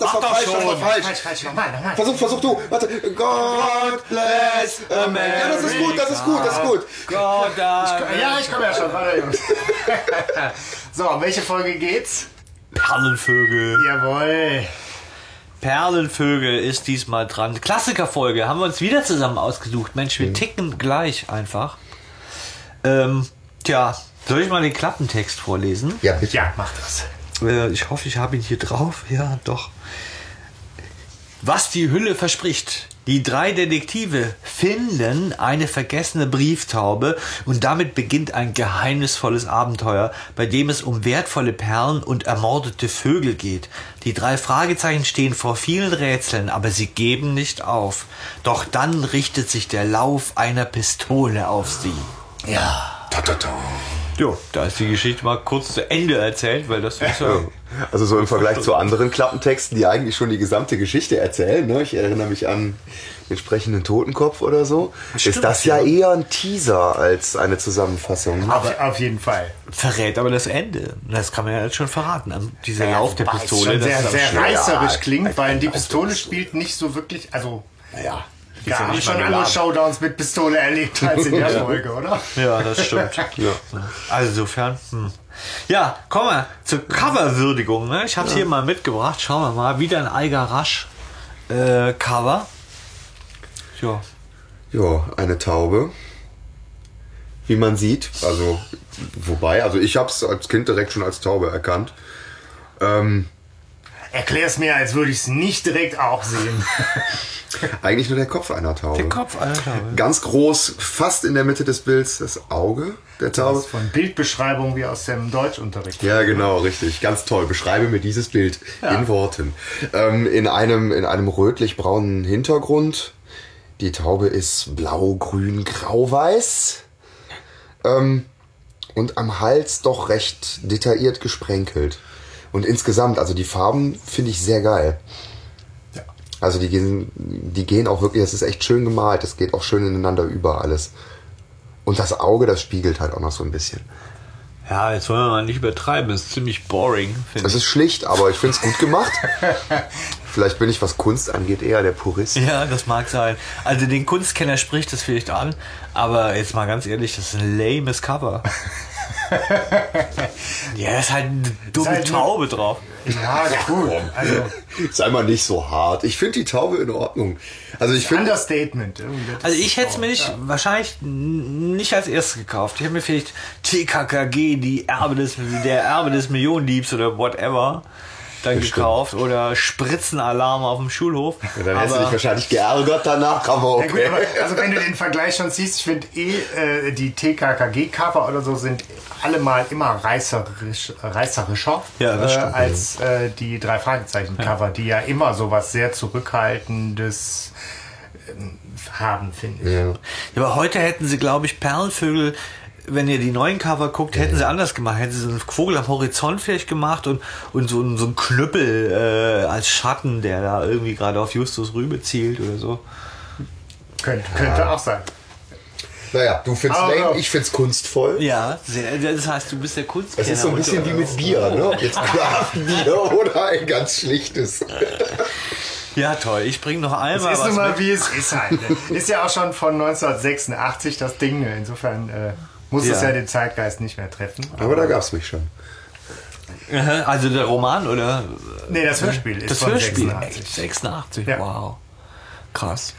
Nein, das, war falsch, das war falsch. Falsch, falsch, nochmal, nochmal. Versuch, versuch du. Warte. God bless America. Ja, das ist gut, das ist gut, das ist gut. Gott, da. Ja, ich komme ja schon, warte, Jungs. so, um welche Folge geht's? Perlenvögel. Jawohl. Perlenvögel ist diesmal dran. Klassikerfolge haben wir uns wieder zusammen ausgesucht. Mensch, wir ticken gleich einfach. Ähm, tja, soll ich mal den Klappentext vorlesen? Ja, bitte. Ja, mach das. Äh, ich hoffe, ich habe ihn hier drauf. Ja, doch. Was die Hülle verspricht. Die drei Detektive finden eine vergessene Brieftaube und damit beginnt ein geheimnisvolles Abenteuer, bei dem es um wertvolle Perlen und ermordete Vögel geht. Die drei Fragezeichen stehen vor vielen Rätseln, aber sie geben nicht auf. Doch dann richtet sich der Lauf einer Pistole auf sie. Ja. Ta, ta, ta. Jo, da ist die Geschichte mal kurz zu Ende erzählt, weil das ist ja Also so im Vergleich zu anderen Klappentexten, die eigentlich schon die gesamte Geschichte erzählen. Ne? Ich erinnere mich an den sprechenden Totenkopf oder so. ist das ja eher ein Teaser als eine Zusammenfassung. Auf, auf jeden Fall. verrät aber das Ende. Das kann man ja jetzt schon verraten. Am- Dieser Lauf der Pistole, schon das sehr, sehr reißerisch klingt, weil die Pistole spielt nicht so wirklich, also Ja. Wir haben schon andere Showdowns mit Pistole erlebt als in der Folge, oder? Ja, das stimmt. Also insofern. Hm. Ja, kommen wir zur Coverwürdigung. Ne? Ich habe es hier mal mitgebracht. Schauen wir mal. Wieder ein Eiger Rasch äh, Cover. Ja. Ja, eine Taube. Wie man sieht, also wobei, also ich habe es als Kind direkt schon als Taube erkannt. Ähm, Erklär's mir, als würde ich es nicht direkt auch sehen. eigentlich nur der Kopf einer Taube. Der Kopf einer Taube. Ganz groß, fast in der Mitte des Bilds, das Auge der Taube. Das ist von Bildbeschreibung wie aus dem Deutschunterricht. Ja, genau, richtig. Ganz toll. Beschreibe mir dieses Bild in Worten. Ähm, in einem, in einem rötlich-braunen Hintergrund. Die Taube ist blau, grün, grau-weiß. Ähm, und am Hals doch recht detailliert gesprenkelt. Und insgesamt, also die Farben finde ich sehr geil. Also die gehen, die gehen auch wirklich, das ist echt schön gemalt. Das geht auch schön ineinander über alles. Und das Auge, das spiegelt halt auch noch so ein bisschen. Ja, jetzt wollen wir mal nicht übertreiben. Das ist ziemlich boring, Es ist schlicht, aber ich finde es gut gemacht. Vielleicht bin ich, was Kunst angeht, eher der Purist. Ja, das mag sein. Also den Kunstkenner spricht das vielleicht an, aber jetzt mal ganz ehrlich, das ist ein lames Cover. ja, ist halt eine dumme halt Taube drauf. Ja, gut. Also, Sei mal nicht so hart. Ich finde die Taube in Ordnung. Also ich finde, Understatement. Also ich hätte es mir nicht, ja. wahrscheinlich nicht als erstes gekauft. Ich hätte mir vielleicht TKKG, die Erbe des, der Erbe des Millionendiebs oder whatever, dann gekauft oder Spritzenalarm auf dem Schulhof. dann hättest du dich wahrscheinlich geärgert danach, aber Ja, gut, okay. aber, also wenn du den Vergleich schon siehst, ich finde eh, äh, die TKKG-Cover oder so sind allemal immer reißerisch, reißerischer Ja, das äh, stimmt. als äh, die drei Fragezeichen-Cover, die ja immer so was sehr Zurückhaltendes ähm, haben, finde ich. Ja. ja, aber heute hätten sie, glaube ich, Perlenvögel, wenn ihr die neuen Cover guckt, hätten sie anders gemacht. Hätten sie so einen Vogel am Horizont vielleicht gemacht und, und so, ein- so ein Knüppel äh, als Schatten, der da irgendwie gerade auf Justus Rübe zielt oder so. Könnte, könnte auch sein. Naja, du findest Aber- lame, ich find's kunstvoll. Ja, sehr, das heißt, du bist der Kunstkenner. Es ist so ein bisschen wie mit Bier, ne? Ob jetzt Bier oder ein ganz schlichtes. Ja, toll. Ich bringe noch einmal Es ist was nun mal mit. wie es ist halt. ne? Ist ja auch schon von 1986 das Ding. ne? Insofern äh, muss es Ja. ja den Zeitgeist nicht mehr treffen. Aber da gab's mich schon. Also der Roman oder Nee, das Hörspiel ist das von Hörspiel? 86. Echt? 86, Ja. wow. Krass.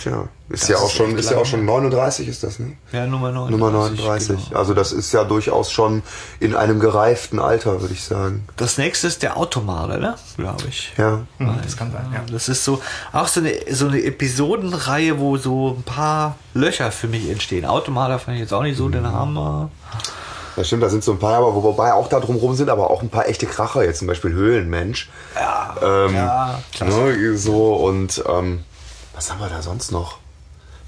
Tja, ist ja auch ist schon, ist ja auch schon 39 ist das, ne? Ja, Nummer 39. Nummer 39. genau. Also das ist ja durchaus schon in einem gereiften Alter, würde ich sagen. Das nächste ist der Automaler, ne? Glaube ich. Ja. Hm, Das kann sein, ja. Das ist so auch so eine, so eine Episodenreihe, wo so ein paar Löcher für mich entstehen. Automaler fand ich jetzt auch nicht so den Hammer. Das stimmt, da sind so ein paar, aber wobei auch da drumherum sind, aber auch ein paar echte Kracher, jetzt zum Beispiel Höhlenmensch. Ja, Ähm, ja, klasse. ne, so und ähm, was haben wir da sonst noch?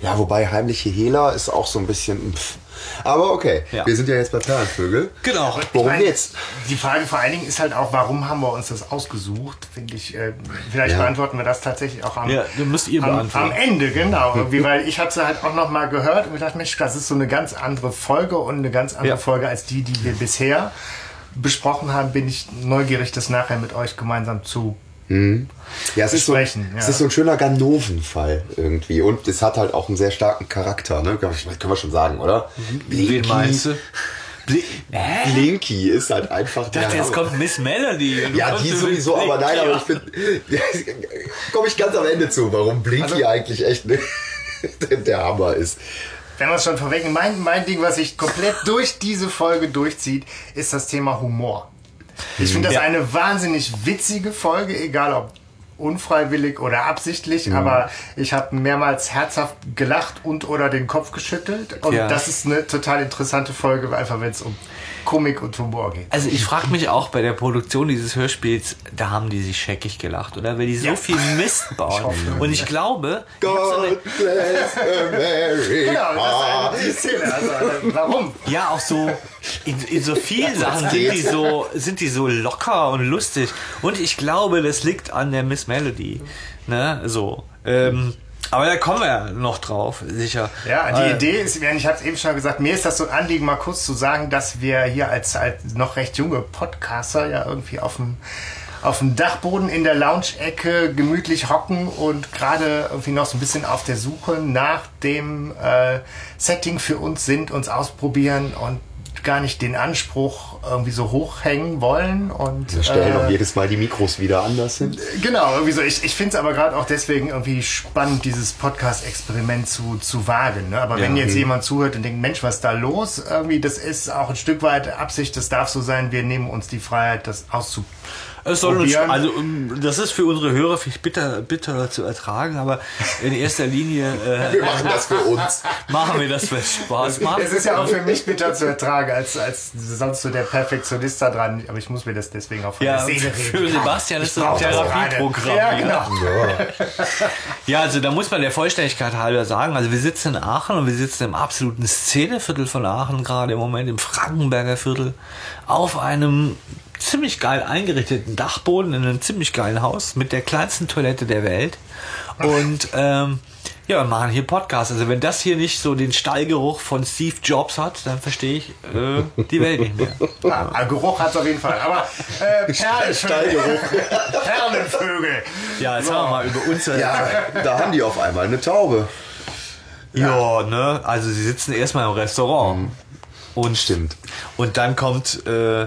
Ja, wobei heimliche Hehler ist auch so ein bisschen. Pff. Aber okay, Ja. wir sind ja jetzt bei Perlenvögel. Genau. Worum meine, geht's? Die Frage vor allen Dingen ist halt auch, warum haben wir uns das ausgesucht? Finde ich, äh, vielleicht Ja. beantworten wir das tatsächlich auch am, Ja, müsst ihr am, beantworten. am Ende, genau. Irgendwie, weil ich habe sie halt auch noch mal gehört und gedacht, Mensch, das ist so eine ganz andere Folge und eine ganz andere Ja. Folge als die, die wir bisher besprochen haben, bin ich neugierig, das nachher mit euch gemeinsam zu Ja, es ist, so, ja. es ist so ein schöner Ganoven-Fall irgendwie. Und es hat halt auch einen sehr starken Charakter, ne? Können wir- schon sagen, oder? Wen meinst du? Bli Hä? Blinky ist halt einfach Ich dachte, jetzt kommt Miss Melody. Ja, die sowieso, aber Blinky. nein, aber ich finde, komme ich ganz am Ende zu, warum Blinky Also- eigentlich echt ne, der Hammer ist. Wenn wir es schon vorweg, mein, mein Ding, was sich komplett durch diese Folge durchzieht, ist das Thema Humor. Ich finde das Ja. eine wahnsinnig witzige Folge, egal ob unfreiwillig oder absichtlich, aber ich habe mehrmals herzhaft gelacht und oder den Kopf geschüttelt und Ja. das ist eine total interessante Folge, einfach wenn es um Komik und Humor geht. Also ich frage mich auch bei der Produktion dieses Hörspiels, da haben die sich scheckig gelacht, oder? Weil die so Ja. viel Mist bauen. hoffe. Und ich glaube, ich God bless America. Genau, das ist eine, die Szene. Also, warum? ja auch so in, in so vielen Sachen sind die so sind die so locker und lustig. Und ich glaube, das liegt an der Miss Melody. Ne, so. Ähm, aber da kommen wir noch drauf, sicher. Ja, die Äh, Idee ist, ich habe es eben schon gesagt, mir ist das so ein Anliegen, mal kurz zu sagen, dass wir hier als, als noch recht junge Podcaster ja irgendwie auf dem, auf dem Dachboden in der Lounge-Ecke gemütlich hocken und gerade irgendwie noch so ein bisschen auf der Suche nach dem äh, Setting für uns sind, uns ausprobieren und gar nicht den Anspruch irgendwie so hochhängen wollen und Wir stellen äh, auch jedes Mal die Mikros wieder anders hin. Genau, irgendwie so. Ich, ich finde es aber gerade auch deswegen irgendwie spannend, dieses Podcast-Experiment zu, zu wagen. Ne? Aber wenn Ja. jetzt jemand zuhört und denkt, Mensch, was ist da los? Irgendwie, das ist auch ein Stück weit Absicht, das darf so sein. Wir nehmen uns die Freiheit, das auszuprobieren. Es soll uns, also das ist für unsere Hörer vielleicht bitter, bitter zu ertragen, aber in erster Linie äh, Wir machen das für uns. machen wir das, weil es Spaß macht. Es ist ja auch für mich bitter zu ertragen, als, als sonst so der Perfektionist da dran. Aber ich muss mir das deswegen auch von Ja, der Seele für reden. Sebastian ist das ein Therapieprogramm. Ja, genau. Ja, also da muss man der Vollständigkeit halber sagen, also wir sitzen in Aachen und wir sitzen im absoluten Szeneviertel von Aachen, gerade im Moment im Frankenberger Viertel, auf einem ziemlich geil eingerichteten Dachboden in einem ziemlich geilen Haus mit der kleinsten Toilette der Welt. Und ähm, ja, wir machen hier Podcast. Also wenn das hier nicht so den Stallgeruch von Steve Jobs hat, dann verstehe ich äh, die Welt nicht mehr. Ah, Geruch hat es auf jeden Fall. Aber äh, Perlenvögel. Perlenvögel. Ja, jetzt haben wir mal über uns. Ja, da haben die auf einmal eine Taube. Ja, ne? Also sie sitzen erstmal im Restaurant. Und Stimmt. Und dann kommt äh,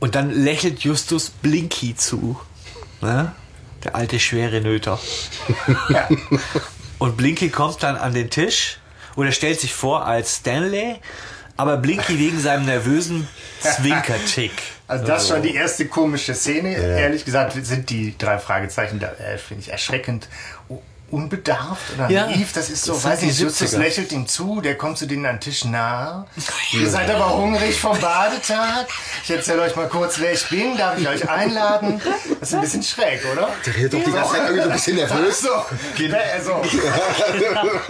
und dann lächelt Justus Blinky zu. Ne? Der alte schwere Nöter. Ja. Und Blinky kommt dann an den Tisch und er stellt sich vor als Stanley, aber Blinky wegen seinem nervösen Zwinkertick. Also das ist schon die erste komische Szene. Ehrlich gesagt sind die drei Fragezeichen, da äh, finde ich erschreckend unbedarft oder Ja, naiv. Das ist so, das weiß nicht, Justus 70er. lächelt ihm zu, der kommt zu denen an den Tisch nah. Ihr seid aber hungrig vom Badetag. Ich erzähle euch mal kurz, wer ich bin. Darf ich euch einladen? Das ist ein bisschen schräg, oder? Der redet doch die ganze Zeit irgendwie so ein bisschen nervös. So, also,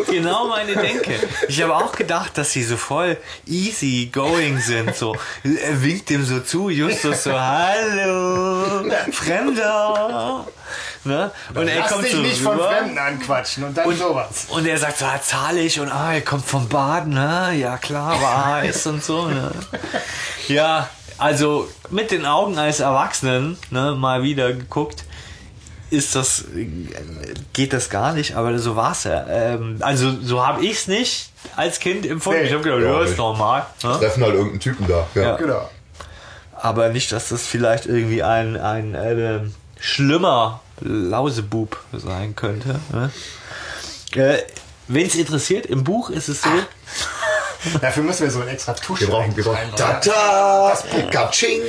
Genau meine Denke. Ich habe auch gedacht, dass sie so voll easy going sind. So, er winkt dem so zu, Justus so, hallo, Fremder. Ne? Und er kommt dich so nicht von rüber. Fremden anquatschen und dann sowas. Und er sagt so, ah, zahle ich und ah, er kommt vom Baden, ne? Ja klar, war heiß und so, ne? Ja, also mit den Augen eines Erwachsenen, ne, mal wieder geguckt, ist das, geht das gar nicht, aber so war's ja. Ähm, also so habe ich's nicht als Kind empfunden. Nee. Ich habe gedacht, Ja, ist normal. Ne? Treffen halt irgendeinen Typen da. Ja. Ja. Genau. Aber nicht, dass das vielleicht irgendwie ein, ein äh, schlimmer Lausebub sein könnte. Ne? Äh, Wen es interessiert, im Buch ist es so, Dafür müssen wir so ein extra Tusch Wir brauchen, wir brauchen. einbauen. Tata! Katsching!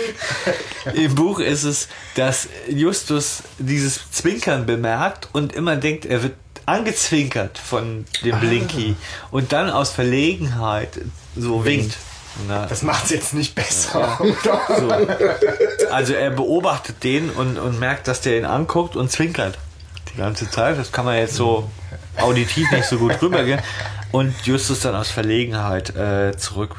im Buch ist es, dass Justus dieses Zwinkern bemerkt und immer denkt, er wird angezwinkert von dem Blinky und dann aus Verlegenheit so winkt. Na, Das macht es jetzt nicht besser. oder? so. Also er beobachtet den und, und merkt, dass der ihn anguckt und zwinkert die ganze Zeit. Das kann man jetzt so auditiv nicht so gut rübergehen. Und Justus dann aus Verlegenheit äh, zurück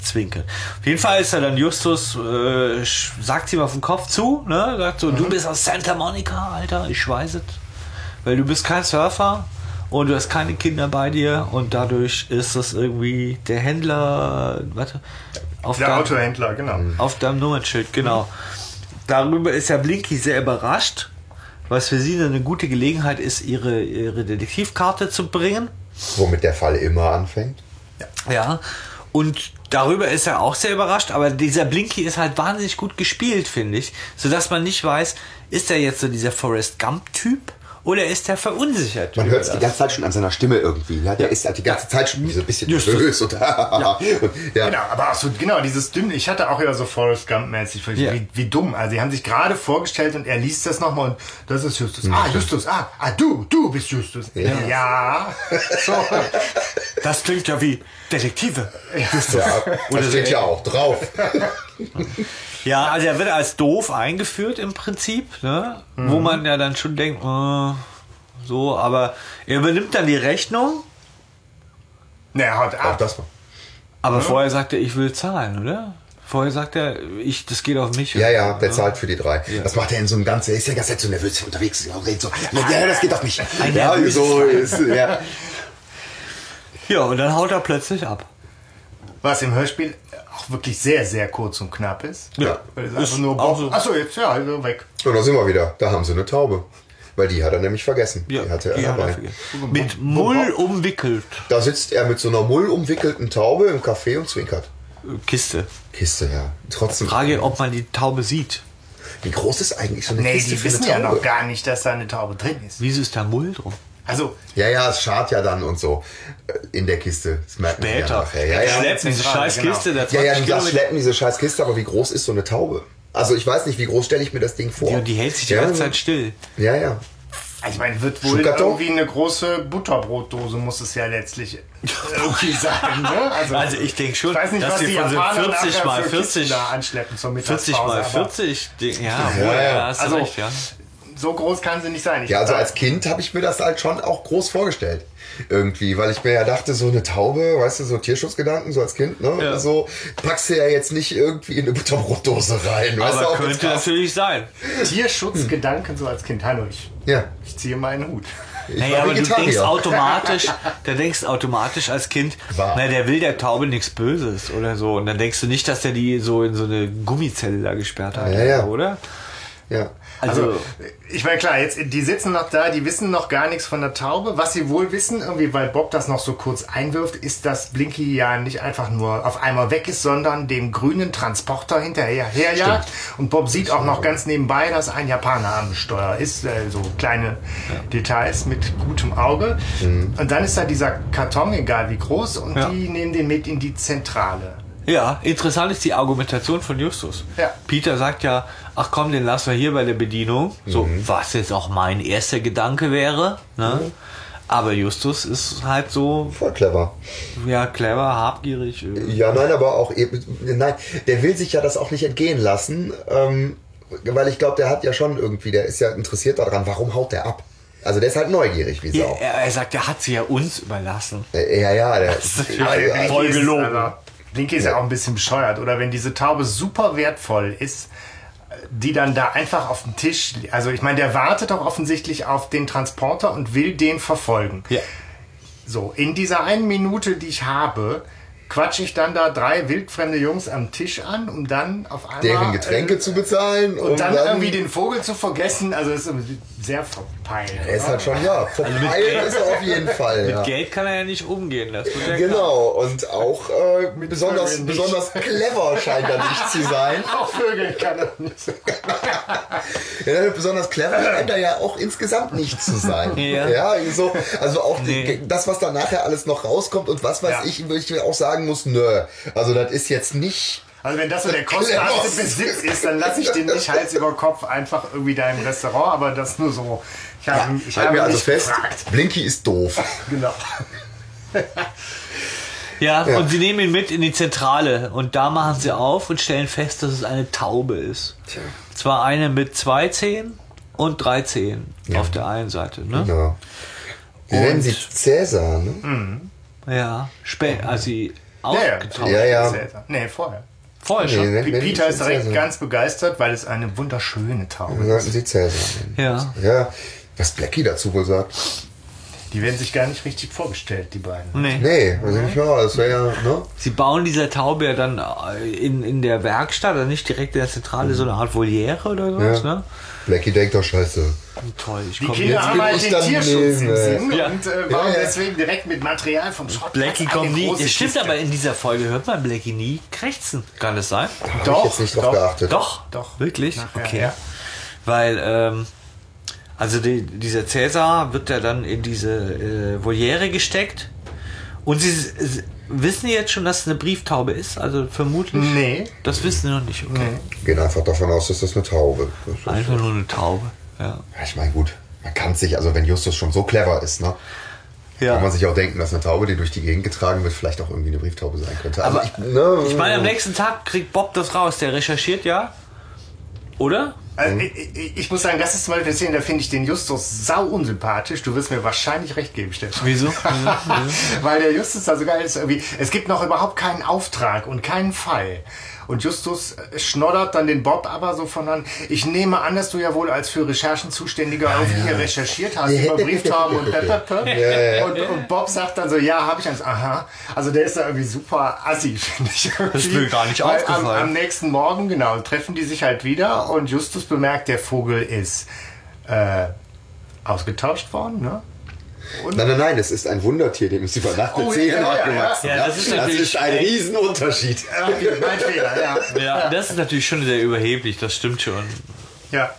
zwinkert. Auf jeden Fall ist er dann Justus, äh, sagt ihm auf den Kopf zu, ne? sagt so, du bist aus Santa Monica, Alter, ich weiß es. Weil du bist kein Surfer und du hast keine Kinder bei dir und dadurch ist das irgendwie der Händler, warte, auf Der deinem- Autohändler, genau. auf deinem Nummernschild, genau. Darüber ist ja Blinky sehr überrascht, was für sie eine gute Gelegenheit ist, ihre, ihre Detektivkarte zu bringen. Womit der Fall immer anfängt. Ja. Und darüber ist er auch sehr überrascht, aber dieser Blinky ist halt wahnsinnig gut gespielt, finde ich. Sodass man nicht weiß, ist er jetzt so dieser Forrest Gump-Typ oder ist er verunsichert? Man hört es die das? ganze Zeit schon an seiner Stimme irgendwie. Ja, der ist halt die ganze Zeit schon so ein bisschen Justus. nervös und, ja. und ja. Genau, aber auch so, genau, dieses Dünn, ich hatte auch ja so Forrest Gump-mäßig, wie, Ja. wie dumm. Also, sie haben sich gerade vorgestellt und er liest das nochmal und das ist Justus. Ah, Justus, ah, ah, du, du bist Justus. Ja. So. Das klingt ja wie Detektive. ja, das steht ja auch drauf. Ja, also er wird als doof eingeführt im Prinzip, ne? wo man ja dann schon denkt, äh, so, aber er übernimmt dann die Rechnung, Ne, er haut Auch ab. das mal. aber vorher sagt er, ich will zahlen, oder? Vorher sagt er, ich, das geht auf mich. Ja, ja, der zahlt für die drei. Das macht er in so einem ganzen, er ist ja Zeit so nervös unterwegs. Ja, redet so, ja, ja, das geht auf mich. Ein Ja, so ist, ja. Ja, und dann haut er plötzlich ab. Was im Hörspiel auch wirklich sehr, sehr kurz und knapp ist. Ja. Weil es Ist einfach nur auch so. Achso, jetzt, ja, also weg. Und da sind wir wieder. Da haben sie eine Taube. Weil die hat er nämlich vergessen. die hatte er die hat er dabei. Mit Mull umwickelt. Da sitzt er mit so einer Mull umwickelten Taube im Café und zwinkert. Kiste. Kiste, ja. Trotzdem. Frage, ob man die Taube sieht. Wie groß ist eigentlich so eine Nee, Kiste die für eine wissen ja Taube? noch gar nicht, dass da eine Taube drin ist. Wieso ist da Mull drum? Also, Ja, ja, es schart ja dann und so äh, in der Kiste. Das merkt man ja Später. nachher. Ja, ja. Schleppen diese scheiß Kiste, der ja, ja, 20 du darfst Kilometer- schleppen diese scheiß Kiste, aber wie groß ist so eine Taube? Also ich weiß nicht, wie groß stelle ich mir das Ding vor. Ja, die hält sich die ja, ganze Zeit still. Ja, ja. ich meine, wird wohl irgendwie eine große Butterbrotdose, muss es ja letztlich irgendwie sein. Ne? Also ich denke schon, ich weiß nicht, dass was die die von so Japaner 40 nachher mal für 40 Kisten da anschleppen zur 40 Mittagspause. mal aber 40, die, ja, Ja, ja. ja, hast du Also- recht, ja. So groß kann sie nicht sein. Ich Ja, also als Kind habe ich mir das halt schon auch groß vorgestellt. Irgendwie, weil ich mir ja dachte, so eine Taube, weißt du, so Tierschutzgedanken, so als Kind, ne? Ja. So packst du ja jetzt nicht irgendwie in eine Butterbrotdose rein. Weißt du, Aber auch könnte natürlich sein. Tierschutzgedanken so als Kind. Hallo, ich, Ja. ich ziehe meinen Hut. Ich Naja, war aber du denkst automatisch, da denkst automatisch als Kind, Wahr. na, der will der Taube nichts Böses oder so. Und dann denkst du nicht, dass der die so in so eine Gummizelle da gesperrt hat, Ja, ja. oder? Ja. Also, Also, ich meine, klar, jetzt, die sitzen noch da, die wissen noch gar nichts von der Taube. Was sie wohl wissen, irgendwie, weil Bob das noch so kurz einwirft, ist, dass Blinky ja nicht einfach nur auf einmal weg ist, sondern dem grünen Transporter hinterher herjagt. Und Bob sieht auch noch ganz nebenbei, dass ein Japaner am Steuer ist. Äh, so kleine Details mit gutem Auge. Und dann ist da dieser Karton, egal wie groß, und Ja. die nehmen den mit in die Zentrale. Ja, interessant ist die Argumentation von Justus. Ja. Peter sagt ja, ach komm, den lassen wir hier bei der Bedienung. So, Mhm. was jetzt auch mein erster Gedanke wäre. Ne? Aber Justus ist halt so, Voll clever. ja, clever, habgierig. äh, Ja, nein, aber auch eben, nein, der will sich ja das auch nicht entgehen lassen, ähm, weil ich glaube, der hat ja schon irgendwie, der ist ja interessiert daran, warum haut der ab? Also der ist halt neugierig, wie Ja, Sau. er, er sagt, er hat sie ja uns überlassen. Äh, Ja, ja, der ist also, Blinky voll ist- gelogen. Blinky ist ja. auch ein bisschen bescheuert. Oder wenn diese Taube super wertvoll ist, die dann da einfach auf dem Tisch. Also ich meine, der wartet doch offensichtlich auf den Transporter und will den verfolgen. Ja. So, in dieser einen Minute, die ich habe, quatsche ich dann da drei wildfremde Jungs am Tisch an, um dann auf einmal. deren Getränke äh, zu bezahlen und dann, irgendwie den Vogel zu vergessen. Also das ist sehr verpeilt. Er ist halt schon, ja, verpeilt ist er auf jeden Fall. Ja. Geld kann er ja nicht umgehen. Das ja klar. Genau, und auch äh, besonders, besonders clever scheint er nicht zu sein. Auch Vögel kann er nicht. Ja, besonders clever scheint er ja auch insgesamt nicht zu sein. Ja. so, also auch die, Nee. das, was dann nachher alles noch rauskommt und was weiß Ja. ich, würde ich auch sagen muss, nö. Also das ist jetzt nicht. Also wenn das so der kostbarste Besitz ist, dann lasse ich den nicht Hals über Kopf einfach irgendwie da im Restaurant, aber das nur so. Ich habe, ich Halten habe wir also fest, gefragt. Blinky ist doof. Genau. Ja, Ja. und sie nehmen ihn mit in die Zentrale und da machen sie auf und stellen fest, dass es eine Taube ist. Tja. Zwar eine mit zwei Zehen und drei Zehen auf der einen Seite. Ne? Genau. Und- nennen sie Cäsar, ne? Ja, spät, als sie Ja, ja. Ja, ja. Cäsar. Nee, vorher. Vorher Nee, schon. P- wenn Peter ist direkt Cäsar. ganz begeistert, weil es eine wunderschöne Taube ist. sollten sie Cäsar nennen. Ja. Ja, was Blackie dazu wohl sagt. Die werden sich gar nicht richtig vorgestellt, die beiden. Nee. Nee, also nicht wahr. Das wäre ja, ne? Sie bauen dieser Taube ja dann äh, in, in der Werkstatt, also nicht direkt in der Zentrale, so eine Art Voliere oder sowas, Ja. ne? Blackie denkt doch scheiße. Toll, ich Die komm Kinder jetzt haben halt ich den Tierschutz im Sinn Ja. und äh, bauen Ja, ja. deswegen direkt mit Material vom Schrott. Blackie kommt nie. Das stimmt Kiste. aber in dieser Folge hört man Blackie nie krächzen. Kann das sein? Ich Doch, jetzt nicht drauf doch, geachtet. Doch, Doch. Wirklich? Nachher, okay. ja. Weil, ähm, also die, dieser Cäsar wird ja dann in diese äh, Voliere gesteckt. Und sie s- wissen jetzt schon, dass es eine Brieftaube ist, also vermutlich. Nee. Das wissen sie noch nicht, okay. Gehen einfach davon aus, dass das eine Taube ist. Einfach nur eine Taube. Ja. Ja, ich meine, gut, man kann sich, also wenn Justus schon so clever ist, ne, kann man ja. sich auch denken, dass eine Taube, die durch die Gegend getragen wird, vielleicht auch irgendwie eine Brieftaube sein könnte. Also Aber ich, ne, ich meine, am nächsten Tag kriegt Bob das raus. Der recherchiert ja. Oder? Also, ich, ich, ich muss sagen, das ist zum Beispiel eine Szene, da finde ich den Justus sau unsympathisch. Du wirst mir wahrscheinlich recht geben, Stefan. Wieso? Weil der Justus da so geil ist irgendwie. Es gibt noch überhaupt keinen Auftrag und keinen Fall. Und Justus schnoddert dann den Bob aber so von an. Ich nehme an, dass du ja wohl als für Recherchen zuständiger irgendwie hier recherchiert hast über Brieftauben und Pepper. ja. Und, und Bob sagt dann so, ja, habe ich eins. Aha. Also der ist da irgendwie super assi, finde ich. Das ist mir gar nicht Weil aufgefallen. Am, am nächsten Morgen, genau, treffen die sich halt wieder und Justus bemerkt, der Vogel ist äh, ausgetauscht worden, ne? Nein, nein, nein, es ist ein Wundertier, dem ist über Nacht eine Oh, Zähne ja, ja, nachgewachsen. ja. Ja, das ist natürlich ist ein Riesenunterschied. Okay, mein Fehler, ja. Ja, das ist natürlich schon sehr überheblich, das stimmt schon. Ja.